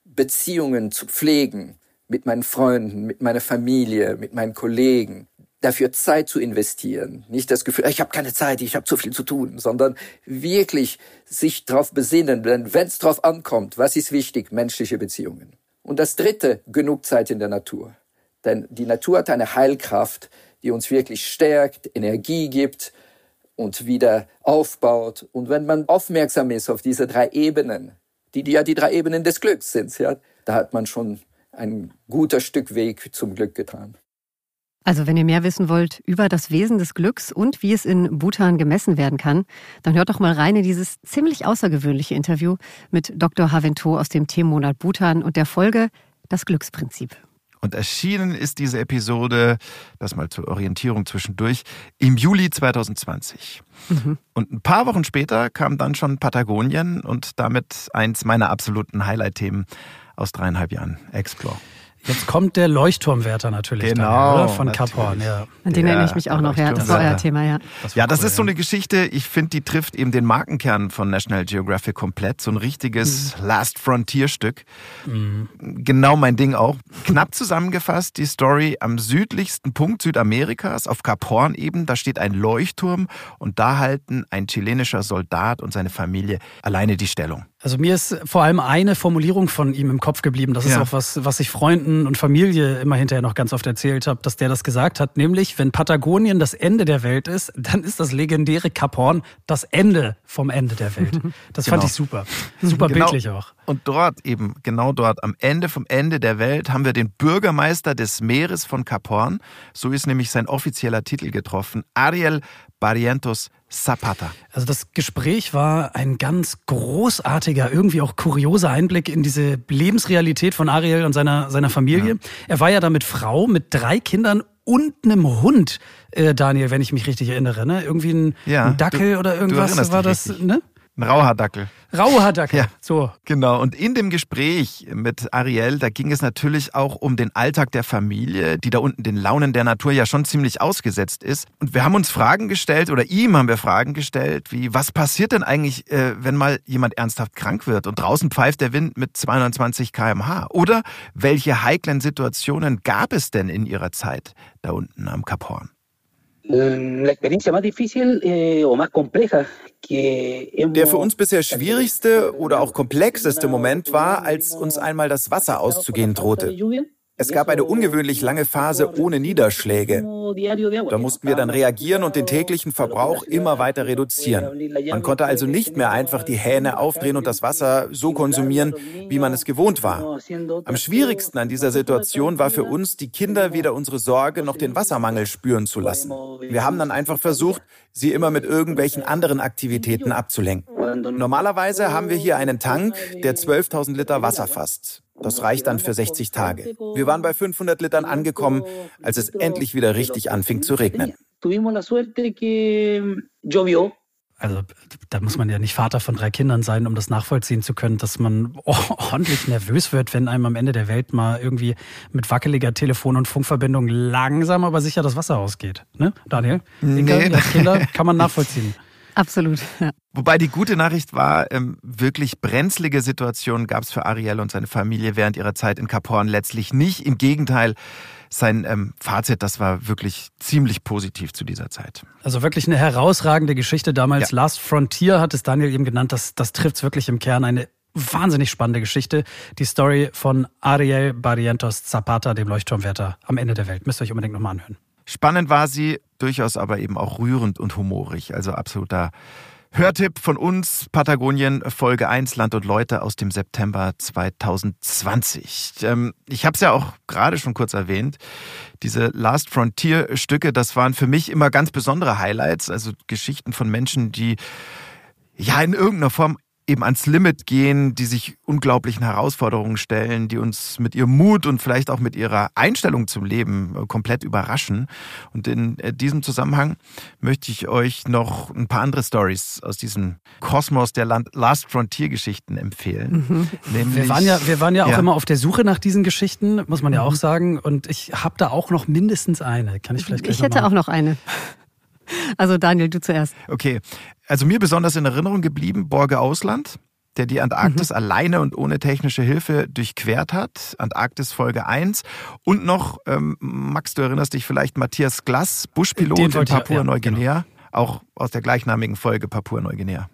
Speaker 10: Beziehungen zu pflegen mit meinen Freunden, mit meiner Familie, mit meinen Kollegen, dafür Zeit zu investieren. Nicht das Gefühl, ich habe keine Zeit, ich habe zu viel zu tun, sondern wirklich sich darauf besinnen, denn wenn es darauf ankommt, was ist wichtig? Menschliche Beziehungen. Und das Dritte, genug Zeit in der Natur. Denn die Natur hat eine Heilkraft, die uns wirklich stärkt, Energie gibt und wieder aufbaut. Und wenn man aufmerksam ist auf diese drei Ebenen, die, ja die drei Ebenen des Glücks sind, ja, da hat man schon ein guter Stück Weg zum Glück getan.
Speaker 1: Also wenn ihr mehr wissen wollt über das Wesen des Glücks und wie es in Bhutan gemessen werden kann, dann hört doch mal rein in dieses ziemlich außergewöhnliche Interview mit Dr. Havento aus dem Themenmonat Bhutan und der Folge Das Glücksprinzip.
Speaker 3: Und erschienen ist diese Episode, das mal zur Orientierung zwischendurch, im Juli 2020. Mhm. Und ein paar Wochen später kam dann schon Patagonien und damit eins meiner absoluten Highlight-Themen aus dreieinhalb Jahren, Explore.
Speaker 2: Jetzt kommt der Leuchtturmwärter natürlich
Speaker 3: genau,
Speaker 2: oder? von Cap Horn.
Speaker 1: Ja. An den erinnere ich mich auch noch, ja. Das war euer Thema, ja.
Speaker 3: Das ja, das cool, ist so eine Geschichte, ich finde, die trifft eben den Markenkern von National Geographic komplett. So ein richtiges mhm. Last Frontier-Stück. Mhm. Genau mein Ding auch. Knapp zusammengefasst, die Story am südlichsten Punkt Südamerikas, auf Cap Horn eben, da steht ein Leuchtturm und da halten ein chilenischer Soldat und seine Familie alleine die Stellung.
Speaker 2: Also mir ist vor allem eine Formulierung von ihm im Kopf geblieben. Das ist ja. auch was, was ich Freunden und Familie immer hinterher noch ganz oft erzählt habe, dass der das gesagt hat. Nämlich, wenn Patagonien das Ende der Welt ist, dann ist das legendäre Cap Horn das Ende vom Ende der Welt. *laughs* Das genau. fand ich super. Super genau. bildlich auch.
Speaker 3: Und dort eben, genau dort, am Ende vom Ende der Welt, haben wir den Bürgermeister des Meeres von Cap Horn. So ist nämlich sein offizieller Titel getroffen. Ariel Barrientos Zapata.
Speaker 2: Also das Gespräch war ein ganz großartiger, irgendwie auch kurioser Einblick in diese Lebensrealität von Ariel und seiner, seiner Familie. Ja. Er war ja da mit Frau, mit drei Kindern und einem Hund, äh, Daniel, wenn ich mich richtig erinnere. Ne? Irgendwie ein, ja, ein Dackel du, oder irgendwas war das, richtig. ne?
Speaker 3: Ein Rauhaardackel.
Speaker 2: Rauhaardackel. Ja,
Speaker 3: so. Genau. Und in dem Gespräch mit Ariel, da ging es natürlich auch um den Alltag der Familie, die da unten den Launen der Natur ja schon ziemlich ausgesetzt ist. Und wir haben uns Fragen gestellt, oder ihm haben wir Fragen gestellt, wie, was passiert denn eigentlich, äh, wenn mal jemand ernsthaft krank wird und draußen pfeift der Wind mit 220 kmh? Oder welche heiklen Situationen gab es denn in ihrer Zeit da unten am Kap Horn?
Speaker 11: La experiencia más difícil eh, o más compleja
Speaker 3: der für uns bisher schwierigste oder auch komplexeste Moment war, als uns einmal das Wasser auszugehen drohte. Es gab eine ungewöhnlich lange Phase ohne Niederschläge. Da mussten wir dann reagieren und den täglichen Verbrauch immer weiter reduzieren. Man konnte also nicht mehr einfach die Hähne aufdrehen und das Wasser so konsumieren, wie man es gewohnt war. Am schwierigsten an dieser Situation war für uns, die Kinder weder unsere Sorge noch den Wassermangel spüren zu lassen. Wir haben dann einfach versucht, sie immer mit irgendwelchen anderen Aktivitäten abzulenken. Normalerweise haben wir hier einen Tank, der 12.000 Liter Wasser fasst. Das reicht dann für 60 Tage. Wir waren bei 500 Litern angekommen, als es endlich wieder richtig anfing zu regnen.
Speaker 2: Also da muss man ja nicht Vater von drei Kindern sein, um das nachvollziehen zu können, dass man *laughs* ordentlich nervös wird, wenn einem am Ende der Welt mal irgendwie mit wackeliger Telefon- und Funkverbindung langsam aber sicher das Wasser ausgeht. Ne, Daniel? Nee. Kinder kann man nachvollziehen. *laughs*
Speaker 1: Absolut. Ja.
Speaker 3: Wobei die gute Nachricht war, ähm, wirklich brenzlige Situationen gab es für Ariel und seine Familie während ihrer Zeit in Cap Horn letztlich nicht. Im Gegenteil, sein ähm, Fazit, das war wirklich ziemlich positiv zu dieser Zeit.
Speaker 2: Also wirklich eine herausragende Geschichte damals. Ja. Last Frontier hat es Daniel eben genannt. Das, das trifft es wirklich im Kern. Eine wahnsinnig spannende Geschichte. Die Story von Ariel Barrientos Zapata, dem Leuchtturmwärter am Ende der Welt. Müsst ihr euch unbedingt nochmal anhören.
Speaker 3: Spannend war sie, durchaus aber eben auch rührend und humorig. Also absoluter Hörtipp von uns, Patagonien, Folge 1, Land und Leute aus dem September 2020. Ähm, ich habe es ja auch gerade schon kurz erwähnt. Diese Last Frontier-Stücke, das waren für mich immer ganz besondere Highlights. Also Geschichten von Menschen, die ja in irgendeiner Form eben ans Limit gehen, die sich unglaublichen Herausforderungen stellen, die uns mit ihrem Mut und vielleicht auch mit ihrer Einstellung zum Leben äh, komplett überraschen. Und in äh, diesem Zusammenhang möchte ich euch noch ein paar andere Stories aus diesem Kosmos der Last Frontier Geschichten empfehlen.
Speaker 2: Mhm. *laughs* Nämlich, wir waren ja, wir waren ja auch ja. immer auf der Suche nach diesen Geschichten, muss man ja auch mhm. sagen. Und ich habe da auch noch mindestens eine. Kann ich vielleicht gleich
Speaker 1: Ich hätte auch noch eine. Also Daniel, du zuerst.
Speaker 3: Okay, also mir besonders in Erinnerung geblieben, Borge Ausland, der die Antarktis mhm. alleine und ohne technische Hilfe durchquert hat. Antarktis Folge 1. Und noch, ähm, Max, du erinnerst dich vielleicht, Matthias Glass, Buschpilot in Papua-Neuguinea. Ja, genau. Auch aus der gleichnamigen Folge Papua-Neuguinea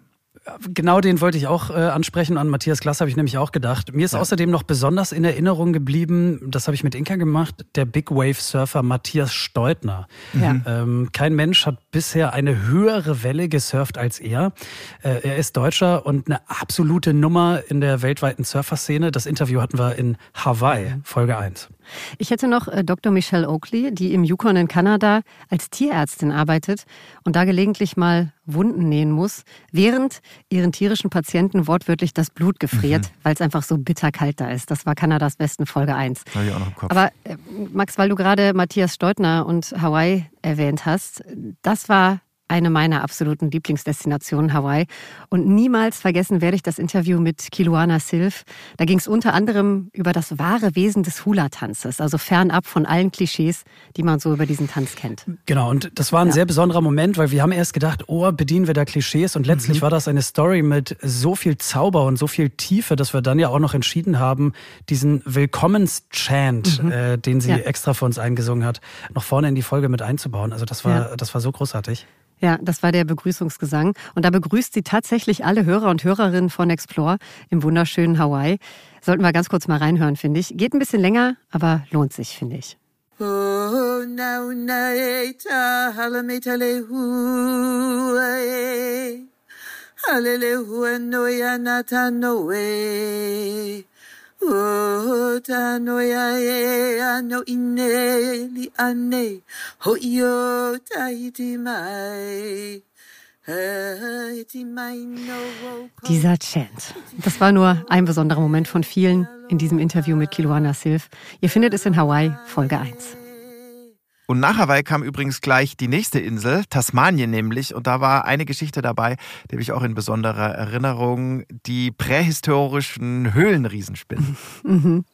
Speaker 2: genau den wollte ich auch äh, ansprechen. An Matthias Glass habe ich nämlich auch gedacht. Mir ist ja. außerdem noch besonders in Erinnerung geblieben, das habe ich mit Inka gemacht, der Big Wave Surfer Matthias Steutner. Ja. Ähm, kein Mensch hat bisher eine höhere Welle gesurft als er. Äh, er ist Deutscher und eine absolute Nummer in der weltweiten Surferszene. Das Interview hatten wir in Hawaii, Folge 1.
Speaker 1: Ich hätte noch äh, Dr. Michelle Oakley, die im Yukon in Kanada als Tierärztin arbeitet und da gelegentlich mal Wunden nähen muss, während ihren tierischen Patienten wortwörtlich das Blut gefriert, mhm. weil es einfach so bitterkalt da ist. Das war Kanadas besten Folge 1.
Speaker 3: ich auch noch im Kopf.
Speaker 1: Aber äh, Max, weil du gerade Matthias Steutner und Hawaii erwähnt hast, das war eine meiner absoluten Lieblingsdestinationen Hawaii. Und niemals vergessen werde ich das Interview mit Kiluana Silv. Da ging es unter anderem über das wahre Wesen des Hula-Tanzes, also fernab von allen Klischees, die man so über diesen Tanz kennt.
Speaker 2: Genau, und das war ein ja. sehr besonderer Moment, weil wir haben erst gedacht, oh, bedienen wir da Klischees und letztlich mhm. war das eine Story mit so viel Zauber und so viel Tiefe, dass wir dann ja auch noch entschieden haben, diesen Willkommens-Chant, mhm. äh, den sie ja. extra für uns eingesungen hat, noch vorne in die Folge mit einzubauen. Also das war, ja. das war so großartig.
Speaker 1: Ja, das war der Begrüßungsgesang. Und da begrüßt sie tatsächlich alle Hörer und Hörerinnen von Explore im wunderschönen Hawaii. Sollten wir ganz kurz mal reinhören, finde ich. Geht ein bisschen länger, aber lohnt sich, finde ich. Oh, now, naita, Hallelujah, O tano ya e ano ine li ane ho io taiti mai. Dieser Chant. Das war nur ein besonderer Moment von vielen in diesem Interview mit Kiluana Silv. Ihr findet es in Hawaii, Folge 1.
Speaker 3: Und nach Hawaii kam übrigens gleich die nächste Insel, Tasmanien nämlich. Und da war eine Geschichte dabei, die habe ich auch in besonderer Erinnerung, die prähistorischen Höhlenriesenspinnen. *laughs*
Speaker 1: Mhm.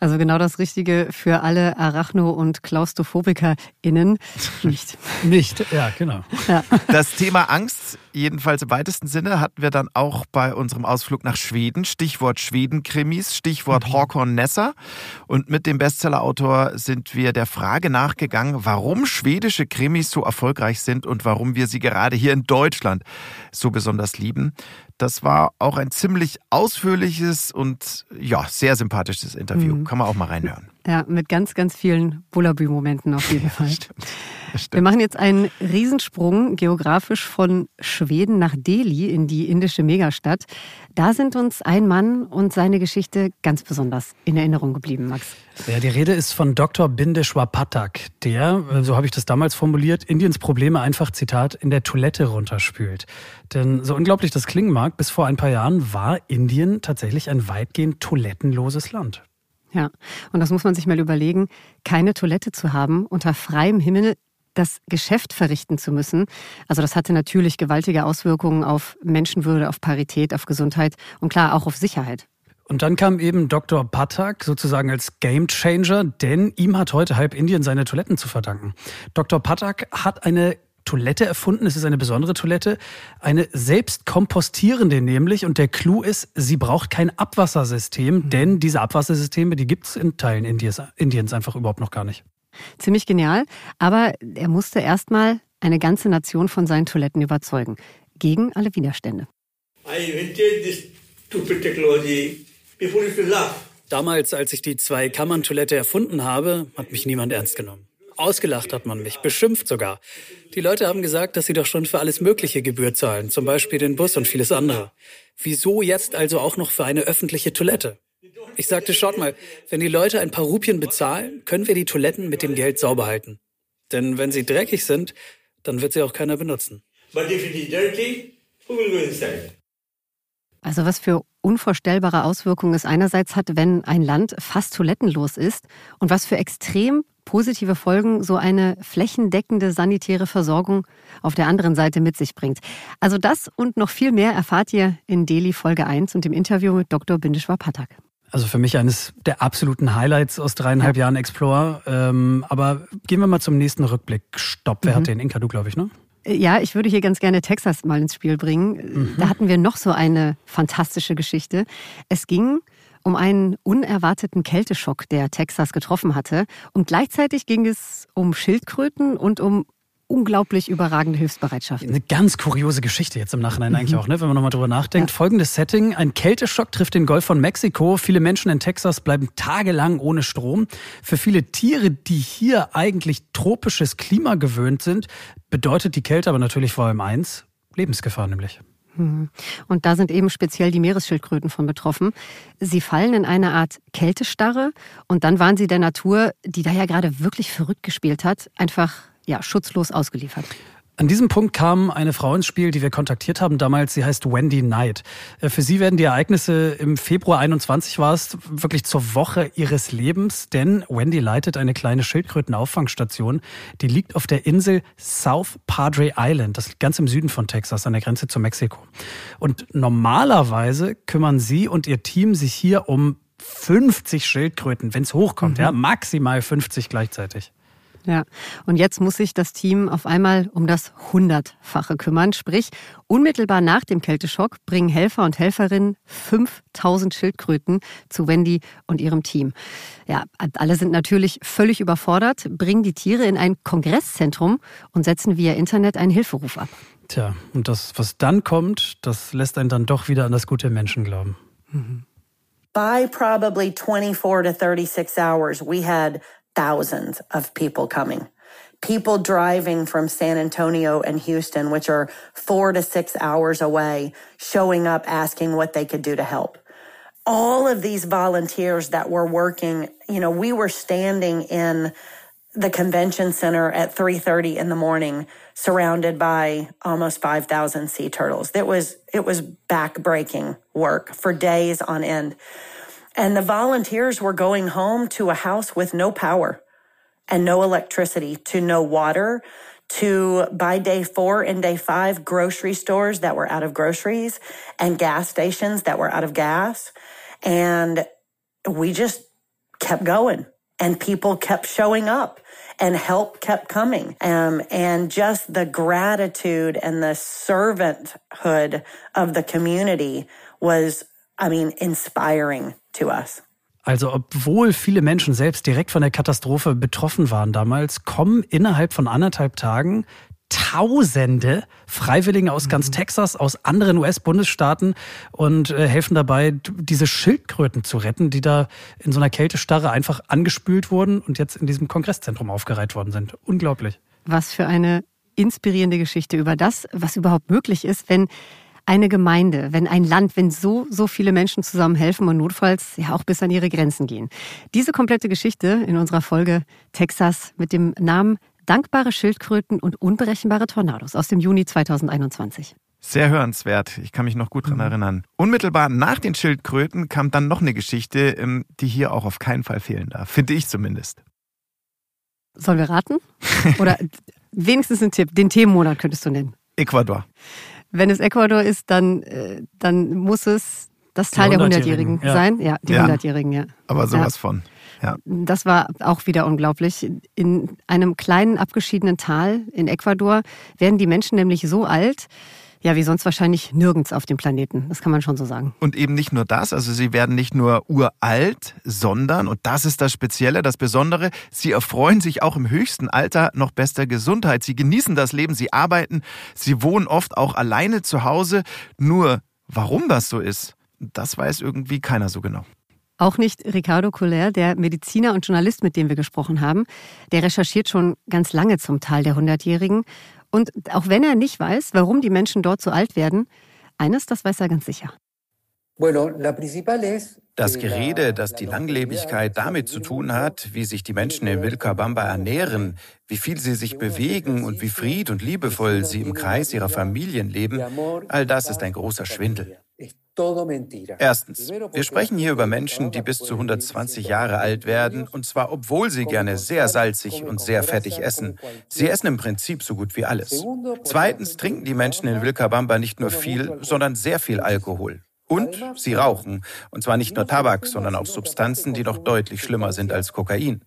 Speaker 1: Also genau das Richtige für alle Arachno- und KlaustrophobikerInnen. *laughs* Nicht.
Speaker 2: Nicht, ja, genau.
Speaker 1: Ja.
Speaker 3: Das Thema Angst, jedenfalls im weitesten Sinne, hatten wir dann auch bei unserem Ausflug nach Schweden. Stichwort Schweden-Krimis, Stichwort Håkon Nesser. Und mit dem Bestsellerautor sind wir der Frage nachgegangen, warum schwedische Krimis so erfolgreich sind und warum wir sie gerade hier in Deutschland so besonders lieben. Das war auch ein ziemlich ausführliches und ja, sehr sympathisches Interview.
Speaker 1: Mhm.
Speaker 3: Kann man auch mal reinhören.
Speaker 1: Ja, mit ganz, ganz vielen Bullabü-Momenten auf jeden Fall.
Speaker 3: Stimmt.
Speaker 1: Wir machen jetzt einen Riesensprung geografisch von Schweden nach Delhi in die indische Megastadt. Da sind uns ein Mann und seine Geschichte ganz besonders in Erinnerung geblieben, Max.
Speaker 2: Ja, die Rede ist von Dr. Bindeshwar Pathak, der, so habe ich das damals formuliert, Indiens Probleme einfach, Zitat, in der Toilette runterspült. Denn so unglaublich das klingen mag, bis vor ein paar Jahren war Indien tatsächlich ein weitgehend toilettenloses Land.
Speaker 1: Ja, und das muss man sich mal überlegen, keine Toilette zu haben, unter freiem Himmel das Geschäft verrichten zu müssen. Also das hatte natürlich gewaltige Auswirkungen auf Menschenwürde, auf Parität, auf Gesundheit und klar auch auf Sicherheit.
Speaker 2: Und dann kam eben Dr. Pathak sozusagen als Gamechanger, denn ihm hat heute halb Indien seine Toiletten zu verdanken. Dr. Pathak hat eine Toilette erfunden. Es ist eine besondere Toilette, eine selbstkompostierende nämlich. Und der Clou ist, sie braucht kein Abwassersystem, mhm. denn diese Abwassersysteme, die gibt es in Teilen Indiens, Indiens einfach überhaupt noch gar nicht.
Speaker 1: Ziemlich genial, aber er musste erstmal eine ganze Nation von seinen Toiletten überzeugen, gegen alle Widerstände.
Speaker 2: Damals, als ich die Zwei-Kammern-Toilette erfunden habe, hat mich niemand ernst genommen. Ausgelacht hat man mich, beschimpft sogar. Die Leute haben gesagt, dass sie doch schon für alles Mögliche Gebühr zahlen, zum Beispiel den Bus und vieles andere. Wieso jetzt also auch noch für eine öffentliche Toilette? Ich sagte, schaut mal, wenn die Leute ein paar Rupien bezahlen, können wir die Toiletten mit dem Geld sauber halten. Denn wenn sie dreckig sind, dann wird sie auch keiner benutzen.
Speaker 1: Also was für unvorstellbare Auswirkungen es einerseits hat, wenn ein Land fast toilettenlos ist und was für extrem positive Folgen so eine flächendeckende sanitäre Versorgung auf der anderen Seite mit sich bringt. Also das und noch viel mehr erfahrt ihr in Delhi Folge 1 und im Interview mit Dr. Bindeshwar Pathak.
Speaker 2: Also für mich eines der absoluten Highlights aus dreieinhalb ja. Jahren Explore. Ähm, aber gehen wir mal zum nächsten Rückblick. Stopp, wer mhm. hat den? Inka, du, glaube ich, ne?
Speaker 1: Ja, ich würde hier ganz gerne Texas mal ins Spiel bringen. Mhm. Da hatten wir noch so eine fantastische Geschichte. Es ging um einen unerwarteten Kälteschock, der Texas getroffen hatte. Und gleichzeitig ging es um Schildkröten und um unglaublich überragende Hilfsbereitschaft.
Speaker 2: Eine ganz kuriose Geschichte jetzt im Nachhinein eigentlich mhm. auch, ne? wenn man nochmal drüber nachdenkt. Ja. Folgendes Setting, ein Kälteschock trifft den Golf von Mexiko. Viele Menschen in Texas bleiben tagelang ohne Strom. Für viele Tiere, die hier eigentlich tropisches Klima gewöhnt sind, bedeutet die Kälte aber natürlich vor allem eins, Lebensgefahr nämlich.
Speaker 1: Mhm. Und da sind eben speziell die Meeresschildkröten von betroffen. Sie fallen in eine Art Kältestarre und dann waren sie der Natur, die da ja gerade wirklich verrückt gespielt hat, einfach ja, schutzlos ausgeliefert.
Speaker 2: An diesem Punkt kam eine Frau ins Spiel, die wir kontaktiert haben damals. Sie heißt Wendy Knight. Äh, für sie werden die Ereignisse im Februar 21 war es wirklich zur Woche ihres Lebens, denn Wendy leitet eine kleine Schildkrötenauffangstation. Die liegt auf der Insel South Padre Island. Das liegt ganz im Süden von Texas, an der Grenze zu Mexiko. Und normalerweise kümmern sie und ihr Team sich hier um 50 Schildkröten, wenn es hochkommt, mhm. ja, maximal 50 gleichzeitig.
Speaker 1: Ja, und jetzt muss sich das Team auf einmal um das Hundertfache kümmern. Sprich, unmittelbar nach dem Kälteschock bringen Helfer und Helferinnen 5000 Schildkröten zu Wendy und ihrem Team. Ja, alle sind natürlich völlig überfordert, bringen die Tiere in ein Kongresszentrum und setzen via Internet einen Hilferuf ab.
Speaker 2: Tja, und das, was dann kommt, das lässt einen dann doch wieder an das gute Menschen glauben.
Speaker 12: Mhm. By probably 24 to 36 hours, we had thousands of people coming. People driving from San Antonio and Houston, which are four to six hours away, showing up asking what they could do to help. All of these volunteers that were working, you know, we were standing in the convention center at 3:30 in the morning surrounded by almost 5,000 sea turtles. It was it was backbreaking work for days on end. And the volunteers were going home to a house with no power and no electricity, to no water, to by day 4 and day 5 grocery stores that were out of groceries and gas stations that were out of gas. And we just kept going and people kept showing up and help kept coming. Um, and just the gratitude and the servanthood of the community was, I mean, inspiring to us.
Speaker 2: Also obwohl viele Menschen selbst direkt von der Katastrophe betroffen waren damals, kommen innerhalb von anderthalb Tagen Tausende Freiwillige aus ganz mhm. Texas, aus anderen US-Bundesstaaten und äh, helfen dabei, diese Schildkröten zu retten, die da in so einer Kältestarre einfach angespült wurden und jetzt in diesem Kongresszentrum aufgereiht worden sind. Unglaublich.
Speaker 1: Was für eine inspirierende Geschichte über das, was überhaupt möglich ist, wenn eine Gemeinde, wenn ein Land, wenn so, so viele Menschen zusammen helfen und notfalls ja auch bis an ihre Grenzen gehen. Diese komplette Geschichte in unserer Folge Texas mit dem Namen Dankbare Schildkröten und unberechenbare Tornados aus dem Juni 2021.
Speaker 3: Sehr hörenswert. Ich kann mich noch gut dran mhm. erinnern. Unmittelbar nach den Schildkröten kam dann noch eine Geschichte, ähm, die hier auch auf keinen Fall fehlen darf. Finde ich zumindest.
Speaker 1: Sollen wir raten? Oder *laughs* wenigstens einen Tipp. Den Themenmonat könntest du nennen.
Speaker 3: Ecuador.
Speaker 1: Wenn es Ecuador ist, dann, äh, dann muss es das Tal der Hundertjährigen ja. sein. Ja, die Hundertjährigen, ja.
Speaker 3: Aber sowas ja. von. Ja.
Speaker 1: Das war auch wieder unglaublich. In einem kleinen abgeschiedenen Tal in Ecuador werden die Menschen nämlich so alt, ja, wie sonst wahrscheinlich nirgends auf dem Planeten. Das kann man schon so sagen.
Speaker 3: Und eben nicht nur das, also sie werden nicht nur uralt, sondern, und das ist das Spezielle, das Besondere, sie erfreuen sich auch im höchsten Alter noch bester Gesundheit. Sie genießen das Leben, sie arbeiten, sie wohnen oft auch alleine zu Hause. Nur, warum das so ist, das weiß irgendwie keiner so genau.
Speaker 1: Auch nicht Ricardo Coller, der Mediziner und Journalist, mit dem wir gesprochen haben. Der recherchiert schon ganz lange zum Tal der Hundertjährigen. Und auch wenn er nicht weiß, warum die Menschen dort so alt werden, eines, das weiß er ganz sicher.
Speaker 13: Das Gerede, dass die Langlebigkeit damit zu tun hat, wie sich die Menschen in Vilcabamba ernähren, wie viel sie sich bewegen und wie fried und liebevoll sie im Kreis ihrer Familien leben, all das ist ein großer Schwindel. Erstens, wir sprechen hier über Menschen, die bis zu 120 Jahre alt werden, und zwar obwohl sie gerne sehr salzig und sehr fettig essen. Sie essen im Prinzip so gut wie alles. Zweitens trinken die Menschen in Vilcabamba nicht nur viel, sondern sehr viel Alkohol. Und sie rauchen. Und zwar nicht nur Tabak, sondern auch Substanzen, die noch deutlich schlimmer sind als Kokain.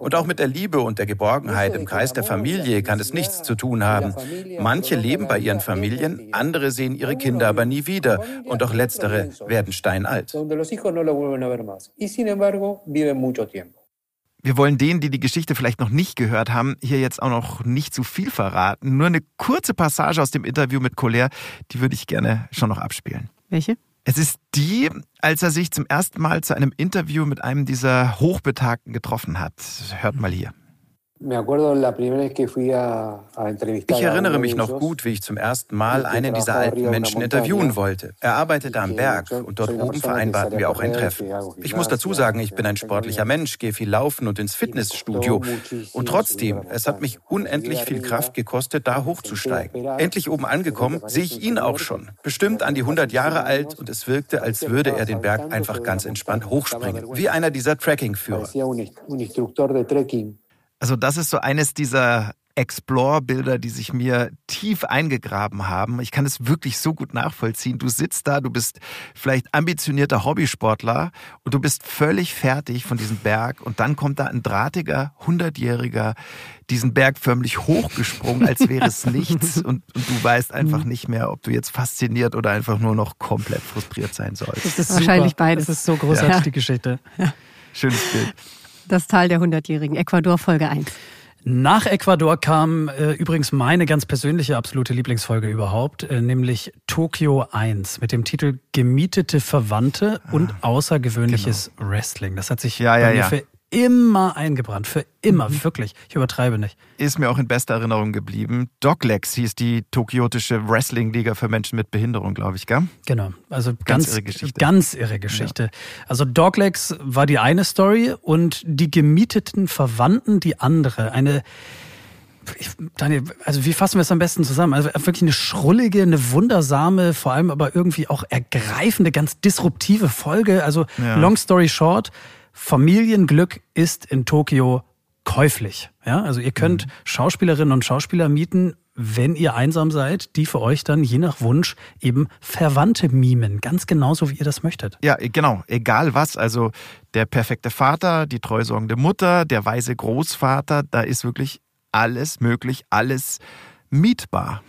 Speaker 13: Und auch mit der Liebe und der Geborgenheit im Kreis der Familie kann es nichts zu tun haben. Manche leben bei ihren Familien, andere sehen ihre Kinder aber nie wieder. Und auch letztere werden steinalt.
Speaker 3: Wir wollen denen, die die Geschichte vielleicht noch nicht gehört haben, hier jetzt auch noch nicht zu viel verraten. Nur eine kurze Passage aus dem Interview mit Colère, die würde ich gerne schon noch abspielen.
Speaker 1: Welche?
Speaker 3: Es ist die, als er sich zum ersten Mal zu einem Interview mit einem dieser Hochbetagten getroffen hat. Hört mal hier. Ich
Speaker 13: erinnere mich noch gut, wie ich zum ersten Mal einen dieser alten Menschen interviewen wollte. Er arbeitete am Berg und dort oben vereinbarten wir auch ein Treffen. Ich muss dazu sagen, ich bin ein sportlicher Mensch, gehe viel laufen und ins Fitnessstudio. Und trotzdem, es hat mich unendlich viel Kraft gekostet, da hochzusteigen. Endlich oben angekommen, sehe ich ihn auch schon. Bestimmt an die 100 Jahre alt und es wirkte, als würde er den Berg einfach ganz entspannt hochspringen. Wie einer dieser Trekkingführer.
Speaker 3: Also das ist so eines dieser Explore-Bilder, die sich mir tief eingegraben haben. Ich kann es wirklich so gut nachvollziehen. Du sitzt da, du bist vielleicht ambitionierter Hobbysportler und du bist völlig fertig von diesem Berg und dann kommt da ein drahtiger, hundertjähriger diesen Berg förmlich hochgesprungen, als wäre es *laughs* nichts und, und, du weißt einfach nicht mehr, ob du jetzt fasziniert oder einfach nur noch komplett frustriert sein sollst.
Speaker 1: Das ist wahrscheinlich beides.
Speaker 2: Das ist so großartig, ja. die Geschichte. Ja.
Speaker 3: Schönes Bild.
Speaker 1: Das Tal der Hundertjährigen, Ecuador Folge 1.
Speaker 2: Nach Ecuador kam äh, übrigens meine ganz persönliche absolute Lieblingsfolge überhaupt, äh, nämlich Tokio 1 mit dem Titel Gemietete Verwandte und ah, außergewöhnliches genau. Wrestling. Das hat sich ja, bei ja, mir ja. für immer eingebrannt. Für immer, mhm. wirklich. Ich übertreibe nicht.
Speaker 3: Ist mir auch in bester Erinnerung geblieben. Doglex hieß die tokiotische Wrestling-Liga für Menschen mit Behinderung, glaube ich, gell?
Speaker 2: Genau. Also ganz, ganz irre Geschichte. Ganz irre Geschichte. Ja. Also Doglex war die eine Story und die gemieteten Verwandten die andere. Eine ich, Daniel, also wie fassen wir es am besten zusammen? Also wirklich eine schrullige, eine wundersame, vor allem aber irgendwie auch ergreifende, ganz disruptive Folge. Also ja. long story short, Familienglück ist in Tokio käuflich. Ja, also ihr könnt mhm. Schauspielerinnen und Schauspieler mieten, wenn ihr einsam seid, die für euch dann je nach Wunsch eben Verwandte mimen, ganz genauso wie ihr das möchtet.
Speaker 3: Ja, genau, egal was. Also der perfekte Vater, die treusorgende Mutter, der weise Großvater, da ist wirklich alles möglich, alles mietbar.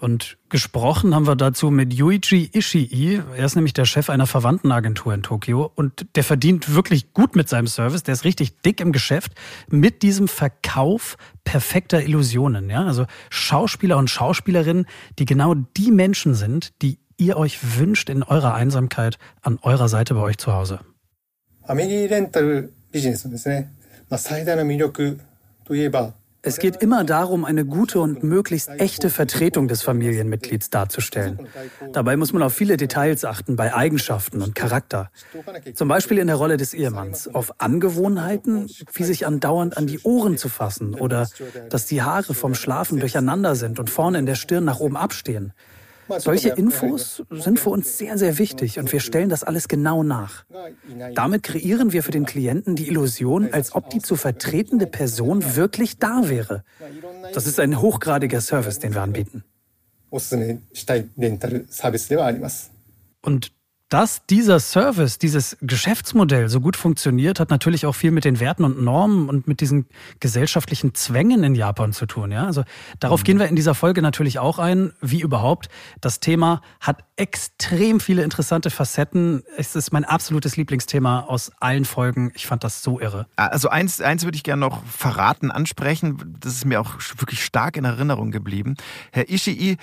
Speaker 2: Und gesprochen haben wir dazu mit Yuichi Ishii. Er ist nämlich der Chef einer Verwandtenagentur in Tokio und der verdient wirklich gut mit seinem Service. Der ist richtig dick im Geschäft mit diesem Verkauf perfekter Illusionen. Ja? Also Schauspieler und Schauspielerinnen, die genau die Menschen sind, die ihr euch wünscht in eurer Einsamkeit an eurer Seite bei euch zu Hause. ファミリーレンタルビジネスのですね、まあ、最大の魅力といえば es geht immer darum, eine gute und möglichst echte Vertretung des Familienmitglieds darzustellen. Dabei muss man auf viele Details achten, bei Eigenschaften und Charakter. Zum Beispiel in der Rolle des Ehemanns, auf Angewohnheiten, wie sich andauernd an die Ohren zu fassen oder dass die Haare vom Schlafen durcheinander sind und vorne in der Stirn nach oben abstehen. Solche Infos sind für uns sehr, sehr wichtig und wir stellen das alles genau nach. Damit kreieren wir für den Klienten die Illusion, als ob die zu vertretende Person wirklich da wäre. Das ist ein hochgradiger Service, den wir anbieten. Und dass dieser Service, dieses Geschäftsmodell so gut funktioniert, hat natürlich auch viel mit den Werten und Normen und mit diesen gesellschaftlichen Zwängen in Japan zu tun. Ja? Also darauf mhm. gehen wir in dieser Folge natürlich auch ein, wie überhaupt. Das Thema hat extrem viele interessante Facetten. Es ist mein absolutes Lieblingsthema aus allen Folgen. Ich fand das so irre.
Speaker 3: Also eins, eins würde ich gerne noch verraten, ansprechen. Das ist mir auch wirklich stark in Erinnerung geblieben. Herr Ishii,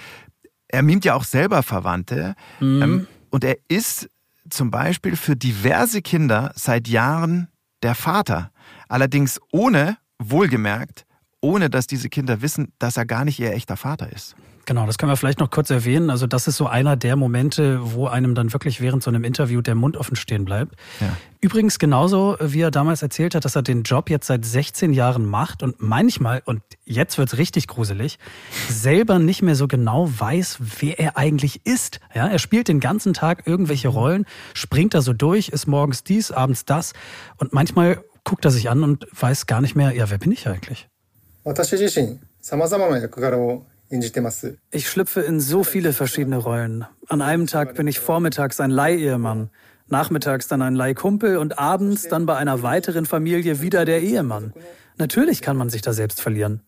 Speaker 3: er mimt ja auch selber Verwandte. Mhm. Ähm, und er ist zum Beispiel für diverse Kinder seit Jahren der Vater. Allerdings ohne, wohlgemerkt, ohne dass diese Kinder wissen, dass er gar nicht ihr echter Vater ist.
Speaker 2: Genau, das können wir vielleicht noch kurz erwähnen. Also das ist so einer der Momente, wo einem dann wirklich während so einem Interview der Mund offen stehen bleibt. Ja. Übrigens genauso, wie er damals erzählt hat, dass er den Job jetzt seit 16 Jahren macht und manchmal, und jetzt wird's richtig gruselig, selber nicht mehr so genau weiß, wer er eigentlich ist. Ja, er spielt den ganzen Tag irgendwelche Rollen, springt da so durch, ist morgens dies, abends das und manchmal guckt er sich an und weiß gar nicht mehr, ja, wer bin ich eigentlich? 私自身、様々な役柄を ich schlüpfe in so viele verschiedene Rollen. An einem Tag bin ich vormittags ein Leihehemann, nachmittags dann ein Leihkumpel und abends dann bei einer weiteren Familie wieder der Ehemann. Natürlich kann man sich da selbst verlieren.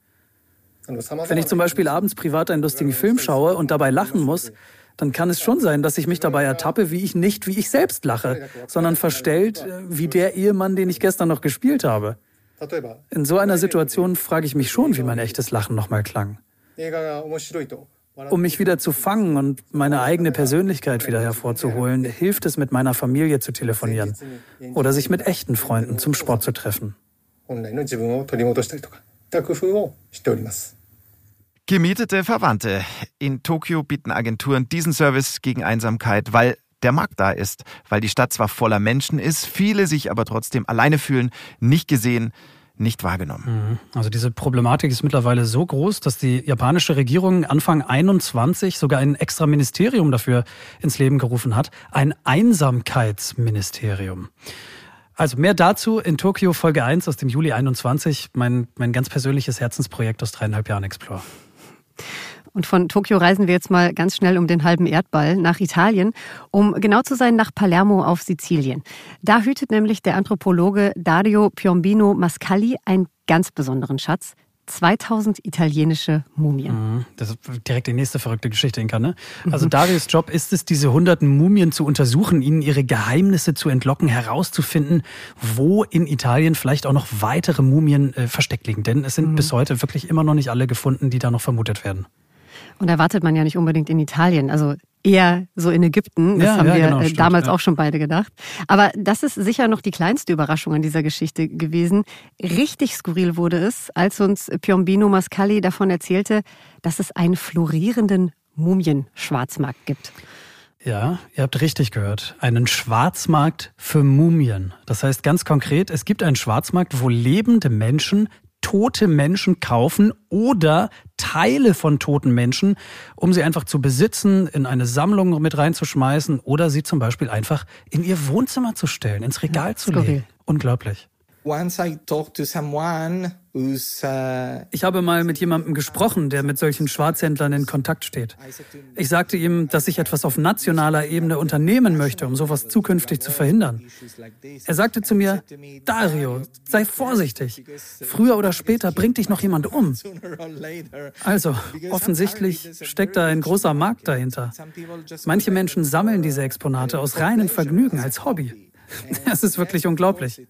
Speaker 2: Wenn ich zum Beispiel abends privat einen lustigen Film schaue und dabei lachen muss, dann kann es schon sein, dass ich mich dabei ertappe, wie ich nicht wie ich selbst lache, sondern verstellt äh, wie der Ehemann, den ich gestern noch gespielt habe. In so einer Situation frage ich mich schon, wie mein echtes Lachen nochmal klang. Um mich wieder zu fangen und meine eigene Persönlichkeit wieder hervorzuholen, hilft es, mit meiner Familie zu telefonieren oder sich mit echten Freunden zum Sport zu treffen.
Speaker 3: Gemietete Verwandte. In Tokio bieten Agenturen diesen Service gegen Einsamkeit, weil der Markt da ist, weil die Stadt zwar voller Menschen ist, viele sich aber trotzdem alleine fühlen, nicht gesehen, nicht wahrgenommen. Mhm.
Speaker 2: Also diese Problematik ist mittlerweile so groß, dass die japanische Regierung Anfang 21 sogar ein extra Ministerium dafür ins Leben gerufen hat, ein Einsamkeitsministerium. Also mehr dazu in Tokio Folge 1 aus dem Juli 21, mein, mein ganz persönliches Herzensprojekt aus dreieinhalb Jahren Explore.
Speaker 1: Und von Tokio reisen wir jetzt mal ganz schnell um den halben Erdball nach Italien, um genau zu sein nach Palermo auf Sizilien. Da hütet nämlich der Anthropologe Dario Piombino Mascalli einen ganz besonderen Schatz. 2000 italienische Mumien.
Speaker 2: Mhm. Das ist direkt die nächste verrückte Geschichte, Inka. Ne? Also mhm. Darius Job ist es, diese hunderten Mumien zu untersuchen, ihnen ihre Geheimnisse zu entlocken, herauszufinden, wo in Italien vielleicht auch noch weitere Mumien äh, versteckt liegen. Denn es sind mhm. bis heute wirklich immer noch nicht alle gefunden, die da noch vermutet werden.
Speaker 1: Und erwartet man ja nicht unbedingt in Italien. Also eher so in Ägypten. Das ja, haben ja, wir genau, äh, stimmt, damals ja. auch schon beide gedacht. Aber das ist sicher noch die kleinste Überraschung an dieser Geschichte gewesen. Richtig skurril wurde es, als uns Piombino Mascali davon erzählte, dass es einen florierenden Mumienschwarzmarkt gibt.
Speaker 2: Ja, ihr habt richtig gehört. Einen Schwarzmarkt für Mumien. Das heißt ganz konkret, es gibt einen Schwarzmarkt, wo lebende Menschen tote Menschen kaufen oder Teile von toten Menschen, um sie einfach zu besitzen, in eine Sammlung mit reinzuschmeißen oder sie zum Beispiel einfach in ihr Wohnzimmer zu stellen, ins Regal ja, zu legen. Unglaublich. Once I talked to someone ich habe mal mit jemandem gesprochen, der mit solchen Schwarzhändlern in Kontakt steht. Ich sagte ihm, dass ich etwas auf nationaler Ebene unternehmen möchte, um sowas zukünftig zu verhindern. Er sagte zu mir, Dario, sei vorsichtig. Früher oder später bringt dich noch jemand um. Also, offensichtlich steckt da ein großer Markt dahinter. Manche Menschen sammeln diese Exponate aus reinem Vergnügen als Hobby. *laughs* Das ist wirklich unglaublich.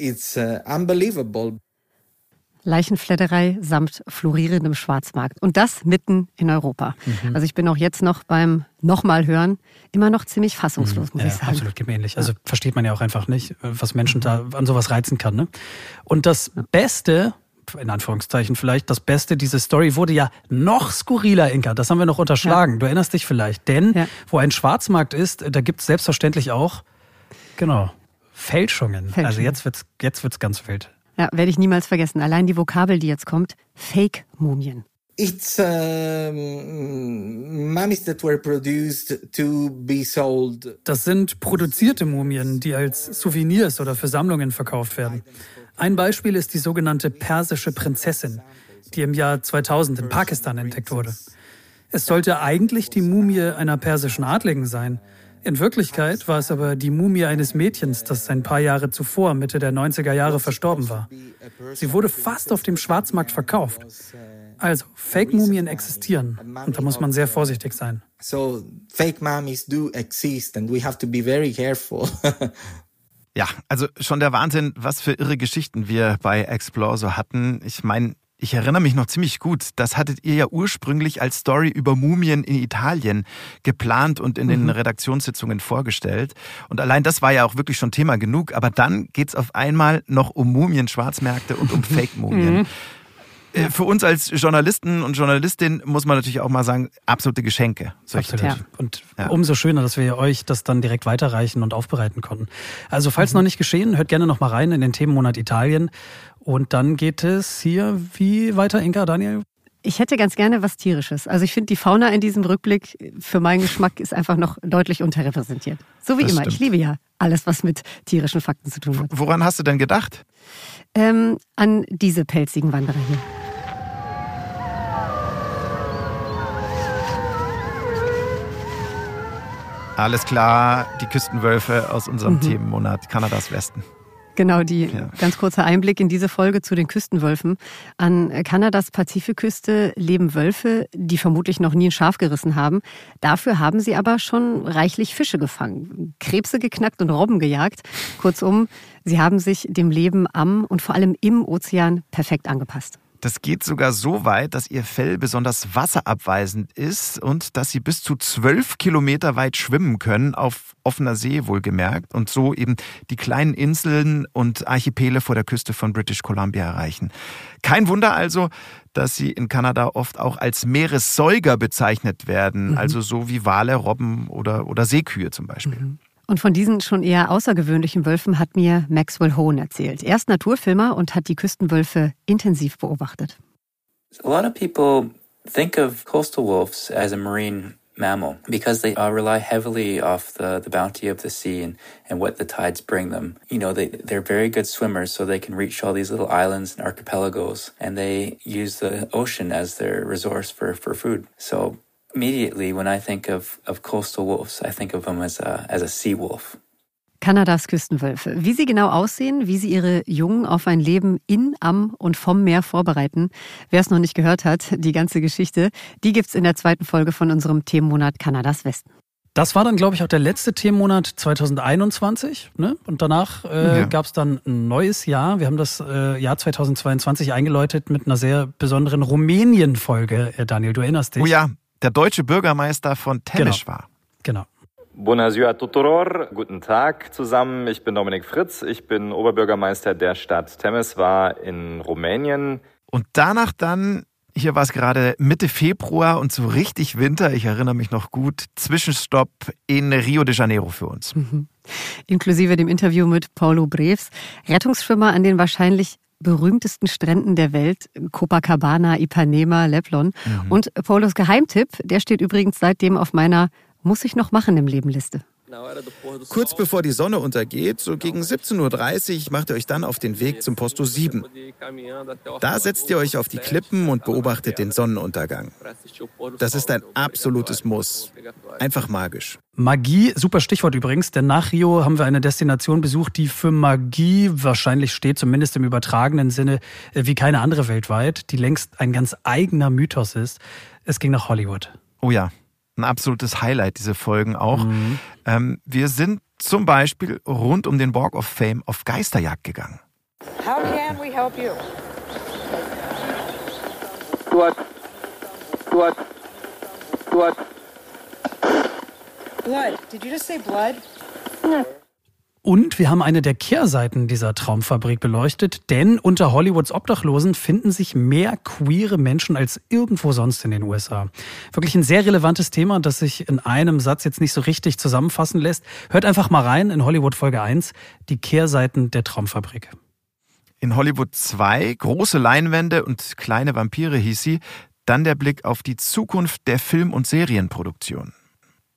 Speaker 1: It's uh, unbelievable. Leichenfledderei samt florierendem Schwarzmarkt. Und das mitten in Europa. Mhm. Also ich bin auch jetzt noch beim nochmal hören immer noch ziemlich fassungslos, muss
Speaker 2: ja,
Speaker 1: ich sagen.
Speaker 2: Absolut, geht mir ähnlich. Also versteht man ja auch einfach nicht, was Menschen da an sowas reizen kann. Ne? Und das Beste, in Anführungszeichen vielleicht, das Beste, diese Story wurde ja noch skurriler, Inka. Das haben wir noch unterschlagen. Ja. Du erinnerst dich vielleicht. Denn ja. wo ein Schwarzmarkt ist, da gibt es selbstverständlich auch, genau, Fälschungen. Fälschungen. Also jetzt wird's, jetzt wird's ganz wild.
Speaker 1: Ja, werde ich niemals vergessen. Allein die Vokabel, die jetzt kommt, Fake-Mumien. It's uh,
Speaker 2: mummies that were produced to be sold. Das sind produzierte Mumien, die als Souvenirs oder für Sammlungen verkauft werden. Ein Beispiel ist die sogenannte persische Prinzessin, die im Jahr 2000 in Pakistan entdeckt wurde. Es sollte eigentlich die Mumie einer persischen Adligen sein. In Wirklichkeit war es aber die Mumie eines Mädchens, das ein paar Jahre zuvor, Mitte der 90er Jahre, verstorben war. Sie wurde fast auf dem Schwarzmarkt verkauft. Also, Fake-Mumien existieren und da muss man sehr vorsichtig sein. So, fake mummies do exist and we have to be very careful. *laughs*
Speaker 3: Ja, also schon der Wahnsinn, was für irre Geschichten wir bei Explore so hatten. Ich meine, ich erinnere mich noch ziemlich gut. Das hattet ihr ja ursprünglich als Story über Mumien in Italien geplant und in den mhm. Redaktionssitzungen vorgestellt. Und allein das war ja auch wirklich schon Thema genug. Aber dann geht's auf einmal noch um Mumien, Schwarzmärkte und um *laughs* Fake-Mumien. Mhm. Äh, für uns als Journalisten und Journalistin muss man natürlich auch mal sagen, absolute Geschenke.
Speaker 2: Absolut. Ja. Und ja. umso schöner, dass wir euch das dann direkt weiterreichen und aufbereiten konnten. Also falls mhm. noch nicht geschehen, hört gerne noch mal rein in den Themenmonat Italien. Und dann geht es hier wie weiter, Inka, Daniel?
Speaker 1: Ich hätte ganz gerne was Tierisches. Also ich finde, die Fauna in diesem Rückblick für meinen Geschmack ist einfach noch deutlich unterrepräsentiert. So wie das immer. Stimmt. Ich liebe ja alles, was mit tierischen Fakten zu tun hat.
Speaker 3: Woran hast du denn gedacht?
Speaker 1: Ähm, an diese pelzigen Wanderer hier.
Speaker 3: Alles klar, die Küstenwölfe aus unserem mhm. Themenmonat Kanadas Westen.
Speaker 1: Genau, die ja. ganz kurzer Einblick in diese Folge zu den Küstenwölfen. An Kanadas Pazifikküste leben Wölfe, die vermutlich noch nie ein Schaf gerissen haben. Dafür haben sie aber schon reichlich Fische gefangen, Krebse geknackt und Robben gejagt. Kurzum, sie haben sich dem Leben am und vor allem im Ozean perfekt angepasst.
Speaker 3: Das geht sogar so weit, dass ihr Fell besonders wasserabweisend ist und dass sie bis zu zwölf Kilometer weit schwimmen können, auf offener See wohlgemerkt, und so eben die kleinen Inseln und Archipele vor der Küste von British Columbia erreichen. Kein Wunder also, dass sie in Kanada oft auch als Meeressäuger bezeichnet werden, mhm. also so wie Wale, Robben oder, oder Seekühe zum Beispiel. Mhm.
Speaker 1: Und von diesen schon eher außergewöhnlichen Wölfen hat mir Maxwell Hohn erzählt. Er ist Naturfilmer und hat die Küstenwölfe intensiv beobachtet.
Speaker 14: A lot of people think of coastal wolves as a marine mammal because they uh, rely heavily off the, the bounty of the sea and, and what the tides bring them. You know, they, they're very good swimmers, so they can reach all these little islands and archipelagos, and they use the ocean as their resource for, for food. So immediately when I think of, of coastal wolves, I think of them as a, as a sea wolf.
Speaker 1: Kanadas Küstenwölfe. Wie sie genau aussehen, wie sie ihre Jungen auf ein Leben in, am und vom Meer vorbereiten. Wer es noch nicht gehört hat, die ganze Geschichte, die gibt's in der zweiten Folge von unserem Themenmonat Kanadas Westen.
Speaker 2: Das war dann, glaube ich, auch der letzte Themenmonat 2021. Ne? Und danach äh, ja. gab es dann ein neues Jahr. Wir haben das äh, Jahr 2022 eingeläutet mit einer sehr besonderen Rumänien-Folge. Äh, Daniel, du erinnerst dich?
Speaker 3: Oh ja, der deutsche Bürgermeister von Temesch
Speaker 2: genau.
Speaker 3: war.
Speaker 2: Genau.
Speaker 15: Buonasera tuturor, guten Tag zusammen. Ich bin Dominik Fritz, ich bin Oberbürgermeister der Stadt Temeswar in Rumänien.
Speaker 3: Und danach dann hier war es gerade Mitte Februar und so richtig Winter. Ich erinnere mich noch gut. Zwischenstopp in Rio de Janeiro für uns. Mhm.
Speaker 1: Inklusive dem Interview mit Paulo Breves. Rettungsschwimmer an den wahrscheinlich berühmtesten Stränden der Welt, Copacabana, Ipanema, Leblon. Mhm. Und Paulos Geheimtipp, der steht übrigens seitdem auf meiner Muss ich noch machen im Leben Liste.
Speaker 3: Kurz bevor die Sonne untergeht, so gegen 17.30 Uhr, macht ihr euch dann auf den Weg zum Posto 7. Da setzt ihr euch auf die Klippen und beobachtet den Sonnenuntergang. Das ist ein absolutes Muss. Einfach magisch.
Speaker 2: Magie, super Stichwort übrigens, denn nach Rio haben wir eine Destination besucht, die für Magie wahrscheinlich steht, zumindest im übertragenen Sinne, äh, wie keine andere weltweit, die längst ein ganz eigener Mythos ist. Es ging nach Hollywood.
Speaker 3: Oh ja, ein absolutes Highlight, diese Folgen auch. Mhm. Ähm, wir sind zum Beispiel rund um den Walk of Fame auf Geisterjagd gegangen. How can we help you?
Speaker 16: Blood. Blood. Blood.
Speaker 1: Blood. Did you just say blood?
Speaker 2: Und wir haben eine der Kehrseiten dieser Traumfabrik beleuchtet, denn unter Hollywoods Obdachlosen finden sich mehr queere Menschen als irgendwo sonst in den USA. Wirklich ein sehr relevantes Thema, das sich in einem Satz jetzt nicht so richtig zusammenfassen lässt. Hört einfach mal rein in Hollywood Folge 1, die Kehrseiten der Traumfabrik.
Speaker 3: In Hollywood 2, große Leinwände und kleine Vampire hieß sie, dann der Blick auf die Zukunft der Film- und Serienproduktion.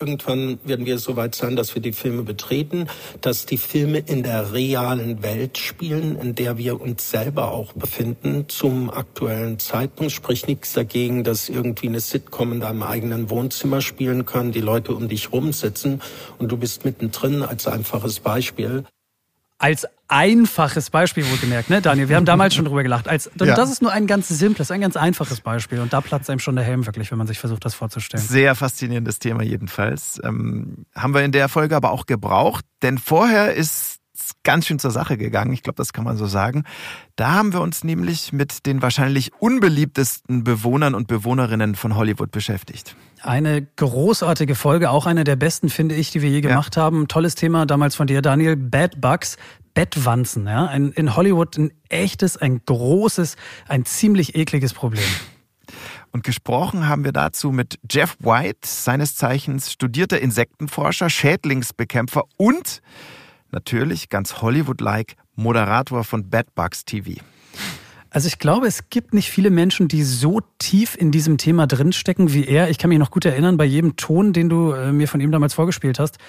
Speaker 17: Irgendwann werden wir so weit sein, dass wir die Filme betreten, dass die Filme in der realen Welt spielen, in der wir uns selber auch befinden zum aktuellen Zeitpunkt. Sprich nichts dagegen, dass irgendwie eine Sitcom in deinem eigenen Wohnzimmer spielen kann, die Leute um dich rumsitzen und du bist mittendrin als einfaches Beispiel
Speaker 2: als einfaches Beispiel wohlgemerkt, ne, Daniel? Wir haben damals schon drüber gelacht. Als, ja. Das ist nur ein ganz simples, ein ganz einfaches Beispiel. Und da platzt einem schon der Helm wirklich, wenn man sich versucht, das vorzustellen.
Speaker 3: Sehr faszinierendes Thema jedenfalls. Ähm, haben wir in der Folge aber auch gebraucht, denn vorher ist ganz schön zur Sache gegangen. Ich glaube, das kann man so sagen. Da haben wir uns nämlich mit den wahrscheinlich unbeliebtesten Bewohnern und Bewohnerinnen von Hollywood beschäftigt.
Speaker 2: Eine großartige Folge, auch eine der besten, finde ich, die wir je gemacht ja. haben. Tolles Thema damals von dir, Daniel. Bad Bugs, Bettwanzen. Ja? Ein, in Hollywood ein echtes, ein großes, ein ziemlich ekliges Problem.
Speaker 3: Und gesprochen haben wir dazu mit Jeff White, seines Zeichens studierter Insektenforscher, Schädlingsbekämpfer und natürlich ganz Hollywood-like Moderator von Bad Bugs TV.
Speaker 2: Also ich glaube, es gibt nicht viele Menschen, die so tief in diesem Thema drinstecken wie er. Ich kann mich noch gut erinnern, bei jedem Ton, den du äh, mir von ihm damals vorgespielt hast.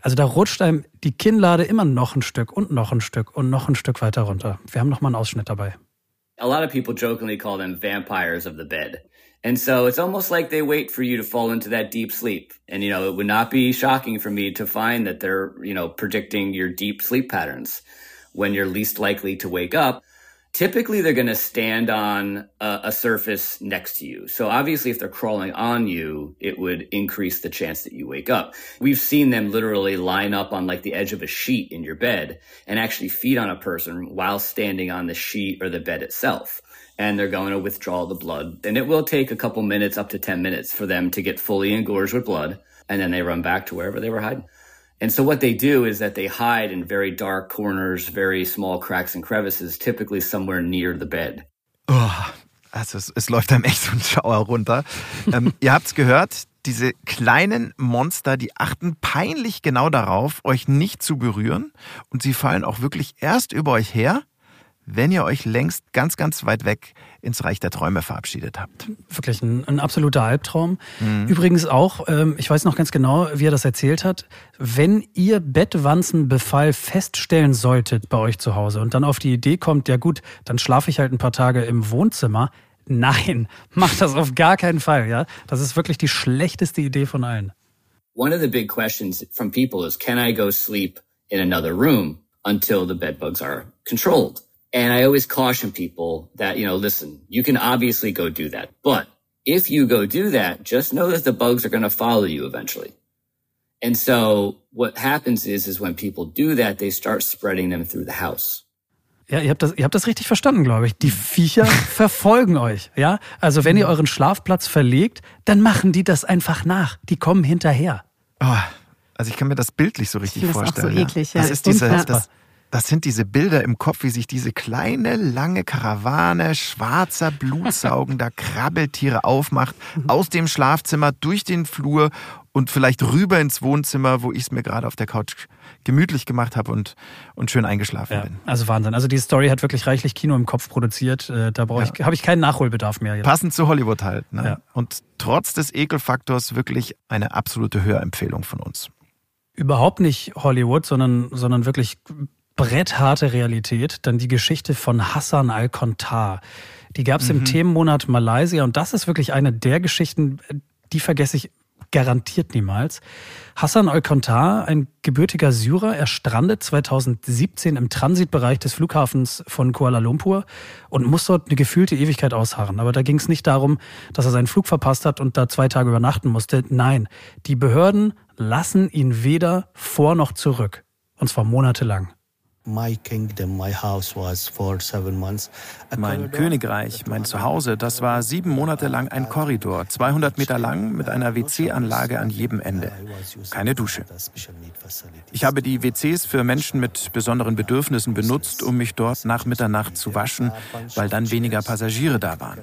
Speaker 2: Also da rutscht einem die Kinnlade immer noch ein Stück und noch ein Stück und noch ein Stück weiter runter. Wir haben noch mal einen Ausschnitt dabei.
Speaker 18: A lot of people jokingly call them vampires of the bed. And so it's almost like they wait for you to fall into that deep sleep. And, you know, it would not be shocking for me to find that they're, you know, predicting your deep sleep patterns when you're least likely to wake up. Typically, they're going to stand on a, a, surface next to you. So obviously, if they're crawling on you, it would increase the chance that you wake up. We've seen them literally line up on like the edge of a sheet in your bed and actually feed on a person while standing on the sheet or the bed itself. And they're going to withdraw the blood. And it will take a couple minutes, up to 10 minutes for them to get fully engorged with blood. And then they run back to wherever they were hiding. And so what they do is that they hide in very dark corners, very small cracks and crevices, typically somewhere near the bed.
Speaker 3: Oh, also es, es läuft einem echt so ein Schauer runter. ähm, *laughs* ihr habt's gehört, diese kleinen Monster, die achten peinlich genau darauf, euch nicht zu berühren. Und sie fallen auch wirklich erst über euch her, wenn ihr euch längst ganz, ganz weit weg ins Reich der Träume verabschiedet habt.
Speaker 2: Wirklich ein, ein absoluter Albtraum. Mhm. Übrigens auch, ähm, ich weiß noch ganz genau, wie er das erzählt hat, wenn ihr Bettwanzenbefall feststellen solltet bei euch zu Hause und dann auf die Idee kommt, ja gut, dann schlafe ich halt ein paar Tage im Wohnzimmer. Nein, *laughs* macht das auf gar keinen Fall, ja. Das ist wirklich die schlechteste Idee von allen.
Speaker 18: One of the big questions from people is, can I go sleep in another room until the bedbugs are controlled? And I always caution people that, you know, listen, you can obviously go do that, but if you go do that, just know that the bugs are going to follow you eventually. And so what happens is, is when people do that, they start spreading them through the house.
Speaker 2: Ja, ihr habt das, ihr habt das richtig verstanden, glaube ich. Die Viecher *laughs* verfolgen euch. Ja, also wenn ihr euren Schlafplatz verlegt, dann machen die das einfach nach. Die kommen hinterher.
Speaker 3: Oh, also ich kann mir das bildlich so richtig
Speaker 1: Ich finde das auch
Speaker 3: vorstellen.
Speaker 1: so eklig, ja.
Speaker 3: Das ist diese,
Speaker 1: Unfassbar.
Speaker 3: das, das sind diese Bilder im Kopf, wie sich diese kleine, lange Karawane schwarzer, blutsaugender *laughs* Krabbeltiere aufmacht,
Speaker 1: Mhm.
Speaker 3: aus dem Schlafzimmer, durch den Flur und vielleicht rüber ins Wohnzimmer, wo ich es mir gerade auf der Couch gemütlich gemacht habe und, und schön eingeschlafen bin.
Speaker 2: Also Wahnsinn. Also die Story hat wirklich reichlich Kino im Kopf produziert. Äh, Da brauche ich, habe ich keinen Nachholbedarf mehr. Jetzt.
Speaker 3: Passend zu Hollywood halt. Ne?
Speaker 2: Ja.
Speaker 3: Und trotz des Ekelfaktors wirklich eine absolute Hörempfehlung von uns.
Speaker 2: Überhaupt nicht Hollywood, sondern, sondern wirklich brettharte Realität. Dann die Geschichte von Hassan al-Kontar. Die gab es im
Speaker 3: Mhm.
Speaker 2: Themenmonat Malaysia und das ist wirklich eine der Geschichten, die vergesse ich garantiert niemals. Hassan al-Kontar, ein gebürtiger Syrer, er strandet 2017 im Transitbereich des Flughafens von Kuala Lumpur und muss dort eine gefühlte Ewigkeit ausharren. Aber da ging es nicht darum, dass er seinen Flug verpasst hat und da zwei Tage übernachten musste. Nein, die Behörden lassen ihn weder vor noch zurück. Und zwar monatelang.
Speaker 19: My kingdom, my house was for seven months. A
Speaker 3: Mein Königreich, mein Zuhause, das war sieben Monate lang ein Korridor, 200 Meter lang mit einer WC-Anlage an jedem Ende. Keine Dusche. Ich habe die WCs für Menschen mit besonderen Bedürfnissen benutzt, um mich dort nach Mitternacht zu waschen, weil dann weniger Passagiere da waren.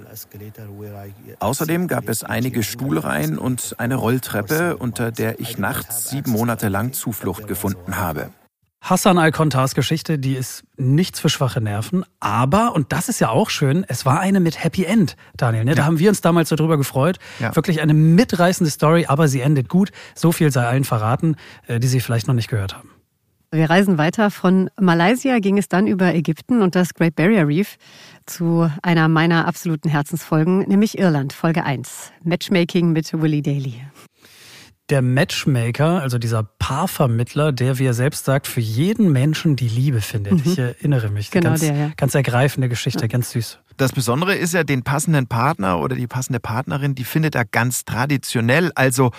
Speaker 3: Außerdem gab es einige Stuhlreihen und eine Rolltreppe, unter der ich nachts sieben Monate lang Zuflucht gefunden habe.
Speaker 2: Hassan al-Kontars Geschichte, die ist nichts für schwache Nerven, aber, und das ist ja auch schön, es war eine mit Happy End, Daniel. Ne? Da
Speaker 3: Ja.
Speaker 2: haben wir uns damals so drüber gefreut.
Speaker 3: Ja.
Speaker 2: Wirklich eine mitreißende Story, aber sie endet gut. So viel sei allen verraten, äh, die sie vielleicht noch nicht gehört haben.
Speaker 1: Wir reisen weiter. Von Malaysia ging es dann über Ägypten und das Great Barrier Reef zu einer meiner absoluten Herzensfolgen, nämlich Irland, Folge 1. Matchmaking mit Willie Daly.
Speaker 2: Der Matchmaker, also dieser Paarvermittler, der, wie er selbst sagt, für jeden Menschen die Liebe findet.
Speaker 1: Mhm.
Speaker 2: Ich erinnere mich.
Speaker 1: Genau
Speaker 2: ganz,
Speaker 1: der, ja.
Speaker 2: ganz ergreifende Geschichte, ganz süß.
Speaker 3: Das Besondere ist ja, den passenden Partner oder die passende Partnerin, die findet er ganz traditionell, also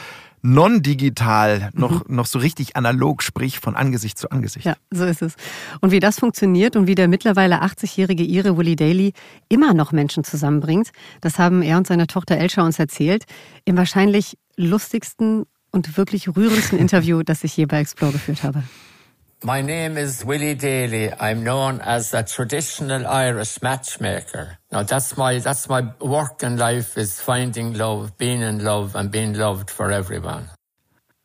Speaker 3: non-digital, noch, noch so richtig analog, sprich von Angesicht zu Angesicht.
Speaker 1: Ja, so ist es. Und wie das funktioniert und wie der mittlerweile 80-jährige Ire Willie Daly immer noch Menschen zusammenbringt, das haben er und seine Tochter Elsha uns erzählt, im wahrscheinlich lustigsten und wirklich rührendsten *laughs* Interview, das ich je bei Explore geführt habe.
Speaker 20: My name is Willie Daly. I'm known as a traditional Irish matchmaker. Now that's my that's my work in life is finding love, being in love and being loved for everyone.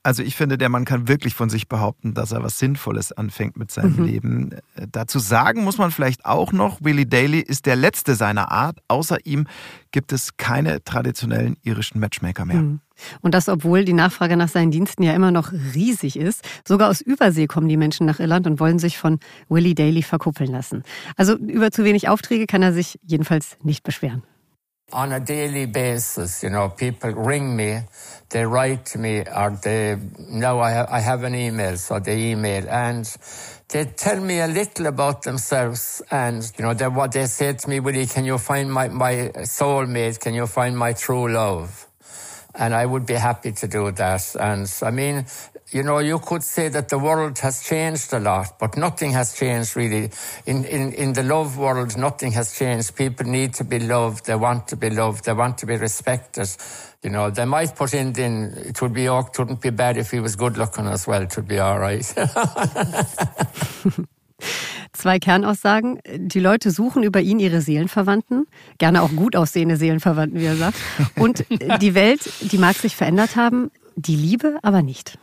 Speaker 3: Also ich finde, der Mann kann wirklich von sich behaupten, dass er was Sinnvolles anfängt mit seinem
Speaker 1: Mhm.
Speaker 3: Leben. Äh, Dazu sagen muss man vielleicht auch noch, Willie Daly ist der letzte seiner Art. Außer ihm gibt es keine traditionellen irischen Matchmaker mehr.
Speaker 1: Mhm. Und das, obwohl die Nachfrage nach seinen Diensten ja immer noch riesig ist. Sogar aus Übersee kommen die Menschen nach Irland und wollen sich von Willie Daly verkuppeln lassen. Also über zu wenig Aufträge kann er sich jedenfalls nicht beschweren.
Speaker 20: On a daily basis, you know, people ring me, they write to me, or they now I, ha I have an email, so they email and they tell me a little about themselves, and you know, what they say to me, Willie, can you find my my soulmate? Can you find my true love? And I would be happy to do that. And I mean, you know, you could say that the world has changed a lot, but nothing has changed really. In, in, in the love world, nothing has changed. People need to be loved. They want to be loved. They want to be respected. You know, they might put in, in it would be, it wouldn't be bad if he was good looking as well. It would be all right. *laughs*
Speaker 1: Zwei Kernaussagen. Die Leute suchen über ihn ihre Seelenverwandten, gerne auch gut aussehende Seelenverwandten, wie er sagt. Und die Welt, die mag sich verändert haben, die Liebe aber nicht.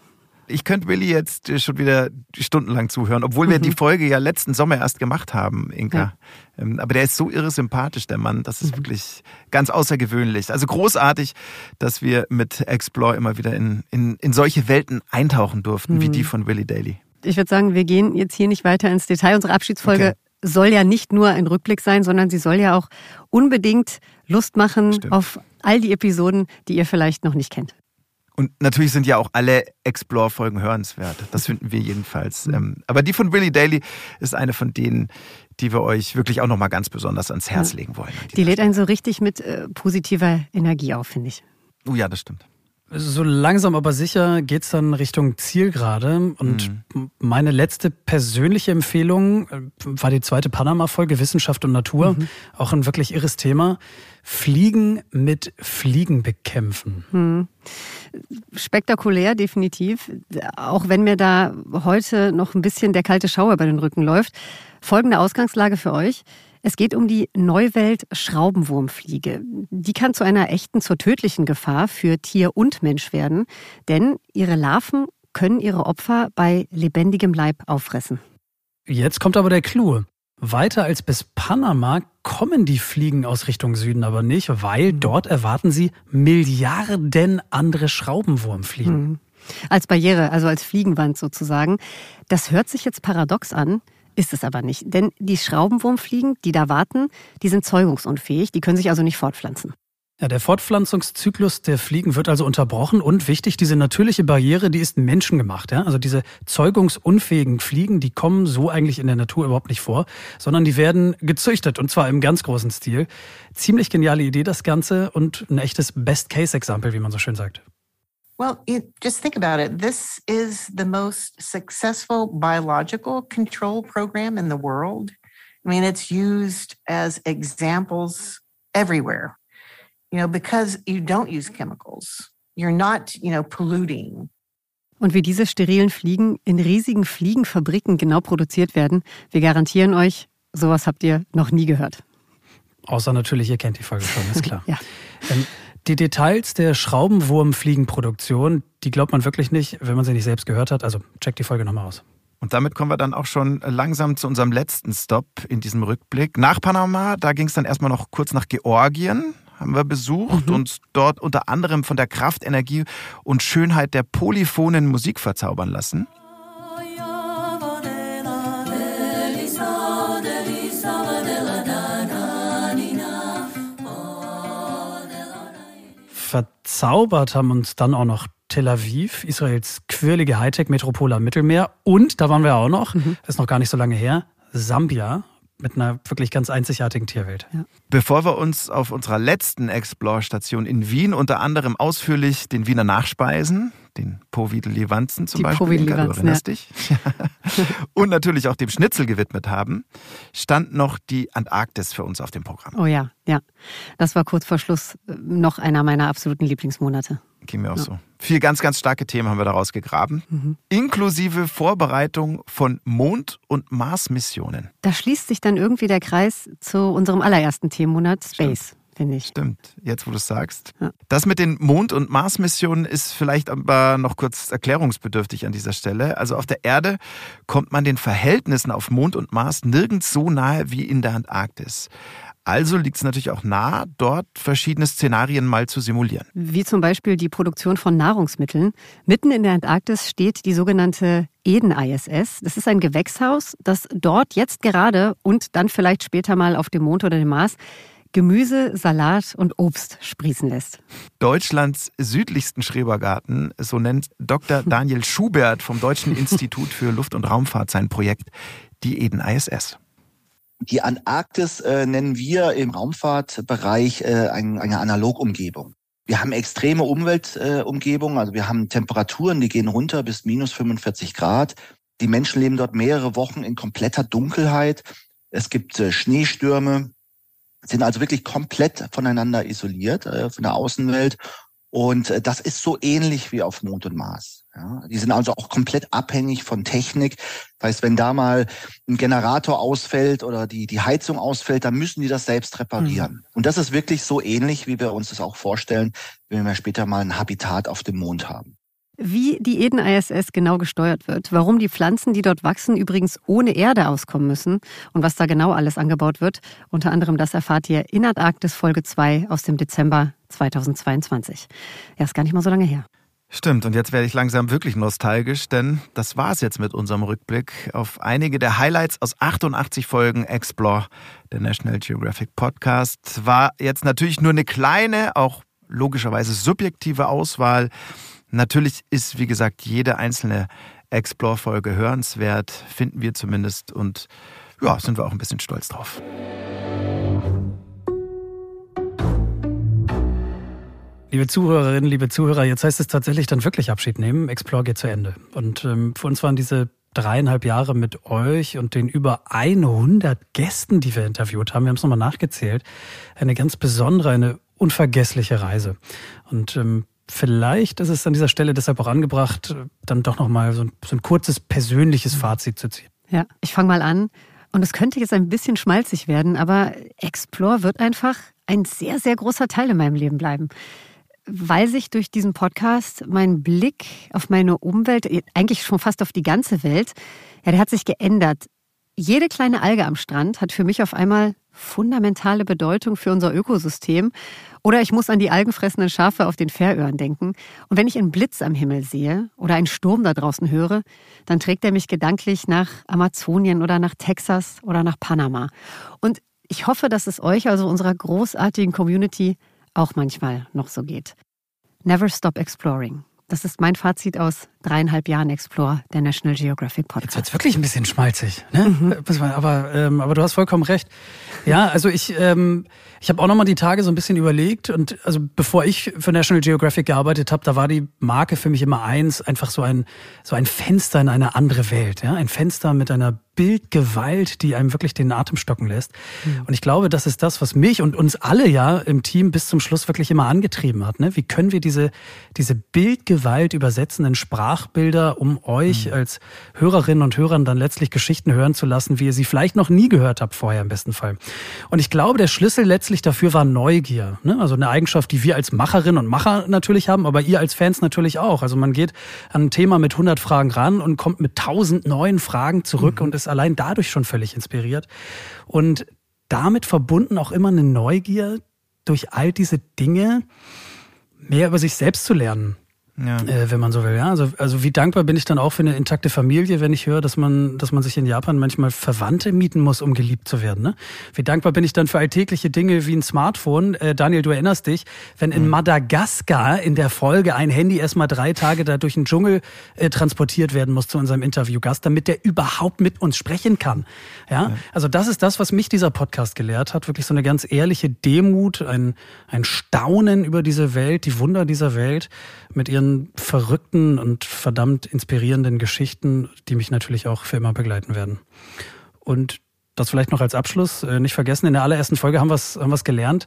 Speaker 3: Ich könnte Willi jetzt äh, schon wieder stundenlang zuhören, obwohl wir
Speaker 1: Mhm.
Speaker 3: die Folge ja letzten Sommer erst gemacht haben, Inka. Ähm, Aber der ist so irre sympathisch, der Mann. Das
Speaker 1: Mhm.
Speaker 3: ist wirklich ganz außergewöhnlich. Also großartig, dass wir mit Explore immer wieder in, in, in solche Welten eintauchen durften, wie
Speaker 1: Mhm.
Speaker 3: die von Willie Daly.
Speaker 1: Ich würde sagen, wir gehen jetzt hier nicht weiter ins Detail. Unsere Abschiedsfolge
Speaker 3: Okay.
Speaker 1: soll ja nicht nur ein Rückblick sein, sondern sie soll ja auch unbedingt Lust machen auf all die Episoden, die ihr vielleicht noch nicht kennt.
Speaker 3: Und natürlich sind ja auch alle Explore-Folgen hörenswert. Das finden wir jedenfalls.
Speaker 1: Mhm.
Speaker 3: Ähm, Aber die von Willie Daly ist eine von denen, die wir euch wirklich auch nochmal ganz besonders ans Herz
Speaker 1: Ja.
Speaker 3: legen wollen.
Speaker 1: Die lädt einen so richtig mit äh, positiver Energie auf, finde ich.
Speaker 3: Oh ja, das stimmt.
Speaker 2: So langsam aber sicher geht's dann Richtung Ziel gerade. Und mhm. meine letzte persönliche Empfehlung äh, war die zweite Panama-Folge Wissenschaft und Natur. Mhm. Auch ein wirklich irres Thema. Fliegen mit Fliegen bekämpfen.
Speaker 1: Mhm. Spektakulär, definitiv. Auch wenn mir da heute noch ein bisschen der kalte Schauer bei den Rücken läuft. Folgende Ausgangslage für euch. Es geht um die Neuwelt-Schraubenwurmfliege. Die kann zu einer echten, zur tödlichen Gefahr für Tier und Mensch werden, denn ihre Larven können ihre Opfer bei lebendigem Leib auffressen.
Speaker 2: Jetzt kommt aber der Clou. Weiter als bis Panama kommen die Fliegen aus Richtung Süden aber nicht, weil mhm. dort erwarten sie Milliarden andere Schraubenwurmfliegen. Mhm.
Speaker 1: Als Barriere, also als Fliegenwand sozusagen. Das hört sich jetzt paradox an, ist es aber nicht. Denn die Schraubenwurmfliegen, die da warten, die sind zeugungsunfähig, die können sich also nicht fortpflanzen.
Speaker 2: Ja, der Fortpflanzungszyklus der Fliegen wird also unterbrochen und wichtig, diese natürliche Barriere, die ist menschengemacht. Ja? Also diese zeugungsunfähigen Fliegen, die kommen so eigentlich in der Natur überhaupt nicht vor, sondern die werden gezüchtet und zwar im ganz großen Stil. Ziemlich geniale Idee das Ganze und ein echtes Best-Case-Example, wie man so schön sagt.
Speaker 21: Well, you just think about it. This is the most successful biological control program in the world. I mean, it's used as examples everywhere, you know, because you don't use chemicals. You're not, you know, polluting.
Speaker 1: Und wie diese sterilen Fliegen in riesigen Fliegenfabriken genau produziert werden, wir garantieren euch, sowas habt ihr noch nie gehört.
Speaker 2: Außer natürlich, ihr kennt die Folge schon, ist klar. *laughs*
Speaker 1: ja.
Speaker 2: Ähm, die Details der Schraubenwurmfliegenproduktion, die glaubt man wirklich nicht, wenn man sie nicht selbst gehört hat. Also checkt die Folge nochmal aus.
Speaker 3: Und damit kommen wir dann auch schon langsam zu unserem letzten Stop in diesem Rückblick. Nach Panama, da ging es dann erstmal noch kurz nach Georgien, haben wir besucht mhm. und dort unter anderem von der Kraft, Energie und Schönheit der polyphonen Musik verzaubern lassen.
Speaker 2: Verzaubert haben uns dann auch noch Tel Aviv, Israels quirlige Hightech-Metropole am Mittelmeer. Und, da waren wir auch noch, mhm. ist noch gar nicht so lange her, Sambia mit einer wirklich ganz einzigartigen Tierwelt. Ja.
Speaker 3: Bevor wir uns auf unserer letzten Explore-Station in Wien unter anderem ausführlich den Wiener nachspeisen, den Povidel-Levanzen zum
Speaker 1: Die
Speaker 3: Beispiel,
Speaker 1: du erinnerst
Speaker 3: ja. dich, *laughs* und natürlich auch dem Schnitzel gewidmet haben, stand noch die Antarktis für uns auf dem Programm.
Speaker 1: Oh ja, ja. Das war kurz vor Schluss äh, noch einer meiner absoluten Lieblingsmonate.
Speaker 3: Ging mir auch ja. so. Vier ganz, ganz starke Themen haben wir daraus gegraben, mhm. inklusive Vorbereitung von Mond- und Mars-Missionen.
Speaker 1: Da schließt sich dann irgendwie der Kreis zu unserem allerersten Themenmonat Space. Finde ich.
Speaker 3: Stimmt, jetzt wo du es sagst. Ja. Das mit den Mond- und Mars-Missionen ist vielleicht aber noch kurz erklärungsbedürftig an dieser Stelle. Also auf der Erde kommt man den Verhältnissen auf Mond und Mars nirgends so nahe wie in der Antarktis. Also liegt es natürlich auch nah, dort verschiedene Szenarien mal zu simulieren.
Speaker 1: Wie zum Beispiel die Produktion von Nahrungsmitteln. Mitten in der Antarktis steht die sogenannte Eden-ISS. Das ist ein Gewächshaus, das dort jetzt gerade und dann vielleicht später mal auf dem Mond oder dem Mars Gemüse, Salat und Obst sprießen lässt.
Speaker 3: Deutschlands südlichsten Schrebergarten, so nennt Dr. *laughs* Daniel Schubert vom Deutschen Institut für Luft- und Raumfahrt sein Projekt, die Eden-ISS.
Speaker 22: Die Antarktis äh, nennen wir im Raumfahrtbereich äh, ein, eine Analogumgebung. Wir haben extreme Umweltumgebungen, äh, also wir haben Temperaturen, die gehen runter bis minus 45 Grad. Die Menschen leben dort mehrere Wochen in kompletter Dunkelheit. Es gibt äh, Schneestürme, sind also wirklich komplett voneinander isoliert äh, von der Außenwelt. Und äh, das ist so ähnlich wie auf Mond und Mars. Ja, die sind also auch komplett abhängig von Technik. Das heißt, wenn da mal ein Generator ausfällt oder die, die Heizung ausfällt, dann müssen die das selbst reparieren. Mhm. Und das ist wirklich so ähnlich, wie wir uns das auch vorstellen, wenn wir später mal ein Habitat auf dem Mond haben.
Speaker 1: Wie die Eden-ISS genau gesteuert wird, warum die Pflanzen, die dort wachsen, übrigens ohne Erde auskommen müssen und was da genau alles angebaut wird, unter anderem das erfahrt ihr in Antarktis Folge 2 aus dem Dezember 2022. Ja, ist gar nicht mal so lange her.
Speaker 3: Stimmt, und jetzt werde ich langsam wirklich nostalgisch, denn das war es jetzt mit unserem Rückblick auf einige der Highlights aus 88 Folgen Explore, der National Geographic Podcast. War jetzt natürlich nur eine kleine, auch logischerweise subjektive Auswahl. Natürlich ist, wie gesagt, jede einzelne Explore-Folge hörenswert, finden wir zumindest, und ja, sind wir auch ein bisschen stolz drauf.
Speaker 2: Liebe Zuhörerinnen, liebe Zuhörer, jetzt heißt es tatsächlich dann wirklich Abschied nehmen. Explore geht zu Ende. Und ähm, für uns waren diese dreieinhalb Jahre mit euch und den über 100 Gästen, die wir interviewt haben, wir haben es nochmal nachgezählt, eine ganz besondere, eine unvergessliche Reise. Und ähm, vielleicht ist es an dieser Stelle deshalb auch angebracht, dann doch nochmal so ein, so ein kurzes persönliches Fazit zu ziehen.
Speaker 1: Ja, ich fange mal an. Und es könnte jetzt ein bisschen schmalzig werden, aber Explore wird einfach ein sehr, sehr großer Teil in meinem Leben bleiben weil sich durch diesen Podcast mein Blick auf meine Umwelt, eigentlich schon fast auf die ganze Welt, ja, der hat sich geändert. Jede kleine Alge am Strand hat für mich auf einmal fundamentale Bedeutung für unser Ökosystem. Oder ich muss an die algenfressenden Schafe auf den Färöern denken. Und wenn ich einen Blitz am Himmel sehe oder einen Sturm da draußen höre, dann trägt er mich gedanklich nach Amazonien oder nach Texas oder nach Panama. Und ich hoffe, dass es euch, also unserer großartigen Community, auch manchmal noch so geht. Never stop exploring. Das ist mein Fazit aus dreieinhalb Jahren Explore, der National Geographic Podcast.
Speaker 2: Jetzt wird's wirklich ein bisschen schmalzig, ne? Mhm. Aber, ähm, aber du hast vollkommen recht. Ja, also ich, ähm, ich habe auch nochmal die Tage so ein bisschen überlegt und also bevor ich für National Geographic gearbeitet habe, da war die Marke für mich immer eins, einfach so ein, so ein Fenster in eine andere Welt. Ja? Ein Fenster mit einer Bildgewalt, die einem wirklich den Atem stocken lässt. Mhm. Und ich glaube, das ist das, was mich und uns alle ja im Team bis zum Schluss wirklich immer angetrieben hat. Ne? Wie können wir diese, diese Bildgewalt übersetzen in Sprachbilder, um euch mhm. als Hörerinnen und Hörern dann letztlich Geschichten hören zu lassen, wie ihr sie vielleicht noch nie gehört habt vorher im besten Fall. Und ich glaube, der Schlüssel letztlich dafür war Neugier. Ne? Also eine Eigenschaft, die wir als Macherinnen und Macher natürlich haben, aber ihr als Fans natürlich auch. Also man geht an ein Thema mit 100 Fragen ran und kommt mit 1000 neuen Fragen zurück mhm. und ist allein dadurch schon völlig inspiriert. Und damit verbunden auch immer eine Neugier, durch all diese Dinge mehr über sich selbst zu lernen ja. äh, wenn man so will. Ja? Also, also wie dankbar bin ich dann auch für eine intakte Familie, wenn ich höre, dass man, dass man sich in Japan manchmal Verwandte mieten muss, um geliebt zu werden. Ne? Wie dankbar bin ich dann für alltägliche Dinge wie ein Smartphone. Äh, Daniel, du erinnerst dich, wenn in mhm. Madagaskar in der Folge ein Handy erstmal drei Tage da durch den Dschungel äh, transportiert werden muss zu unserem Interviewgast, damit der überhaupt mit uns sprechen kann. Ja? ja? Also das ist das, was mich dieser Podcast gelehrt hat. Wirklich so eine ganz ehrliche Demut, ein, ein Staunen über diese Welt, die Wunder dieser Welt mit ihren verrückten und verdammt inspirierenden Geschichten, die mich natürlich auch für immer begleiten werden. Und das vielleicht noch als Abschluss, äh, nicht vergessen, in der allerersten Folge haben wir es haben gelernt.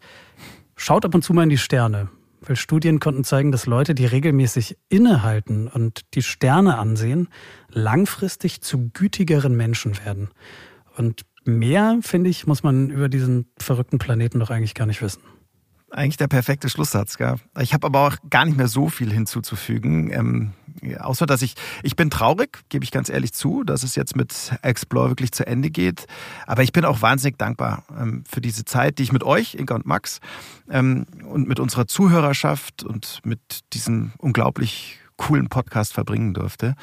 Speaker 2: Schaut ab und zu mal in die Sterne, weil Studien konnten zeigen, dass Leute, die regelmäßig innehalten und die Sterne ansehen, langfristig zu gütigeren Menschen werden. Und mehr, finde ich, muss man über diesen verrückten Planeten doch eigentlich gar nicht wissen
Speaker 3: eigentlich der perfekte Schlusssatz. Gell? Ich habe aber auch gar nicht mehr so viel hinzuzufügen. Ähm, außer dass ich, ich bin traurig, gebe ich ganz ehrlich zu, dass es jetzt mit Explore wirklich zu Ende geht. Aber ich bin auch wahnsinnig dankbar ähm, für diese Zeit, die ich mit euch, Inka und Max, ähm, und mit unserer Zuhörerschaft und mit diesem unglaublich coolen Podcast verbringen durfte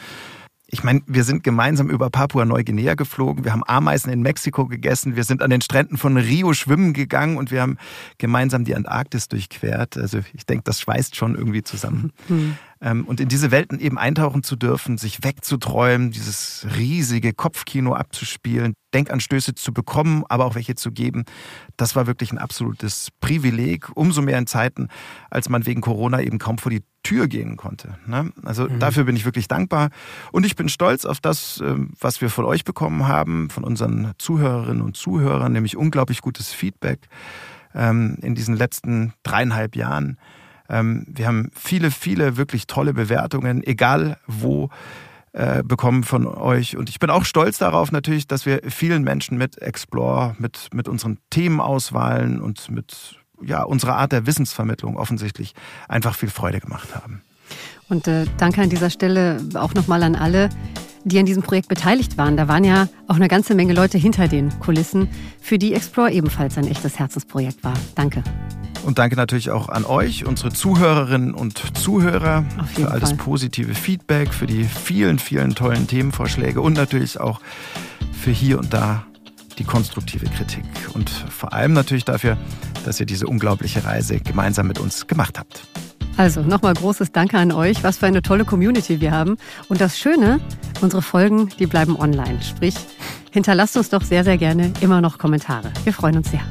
Speaker 3: ich meine, wir sind gemeinsam über Papua-Neuguinea geflogen, wir haben Ameisen in Mexiko gegessen, wir sind an den Stränden von Rio schwimmen gegangen und wir haben gemeinsam die Antarktis durchquert. Also ich denke, das schweißt schon irgendwie zusammen. Mhm. Ähm, und in diese Welten eben eintauchen zu dürfen, sich wegzuträumen, dieses riesige Kopfkino abzuspielen, Denkanstöße zu bekommen, aber auch welche zu geben, das war wirklich ein absolutes Privileg. Umso mehr in Zeiten, als man wegen Corona eben kaum vor die Tür gehen konnte. Ne? Also mhm. dafür bin ich wirklich dankbar. Und ich bin stolz auf das, ähm, was wir von euch bekommen haben, von unseren Zuhörerinnen und Zuhörern, nämlich unglaublich gutes Feedback ähm, in diesen letzten dreieinhalb Jahren. Ähm, wir haben viele, viele wirklich tolle Bewertungen, egal wo äh, bekommen von euch. Und ich bin auch stolz darauf natürlich, dass wir vielen Menschen mit Explore, mit, mit unseren Themenauswahlen und mit ja, unserer Art der Wissensvermittlung offensichtlich einfach viel Freude gemacht haben.
Speaker 1: Und äh, danke an dieser Stelle auch nochmal an alle, die an diesem Projekt beteiligt waren. Da waren ja auch eine ganze Menge Leute hinter den Kulissen, für die Explore ebenfalls ein echtes Herzensprojekt war. Danke.
Speaker 3: Und danke natürlich auch an euch, unsere Zuhörerinnen und Zuhörer, für all das positive Feedback, für die vielen, vielen tollen Themenvorschläge und natürlich auch für hier und da die konstruktive Kritik. Und vor allem natürlich dafür, dass ihr diese unglaubliche Reise gemeinsam mit uns gemacht habt.
Speaker 1: Also nochmal großes Danke an euch. Was für eine tolle Community wir haben. Und das Schöne, unsere Folgen, die bleiben online. Sprich, hinterlasst uns doch sehr, sehr gerne immer noch Kommentare. Wir freuen uns sehr.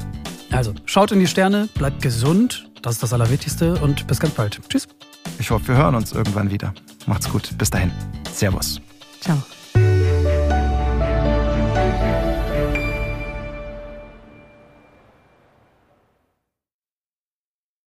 Speaker 2: Also, schaut in die Sterne, bleibt gesund, das ist das Allerwichtigste und bis ganz bald. Tschüss.
Speaker 3: Ich hoffe, wir hören uns irgendwann wieder. Macht's gut. Bis dahin. Servus.
Speaker 1: Ciao.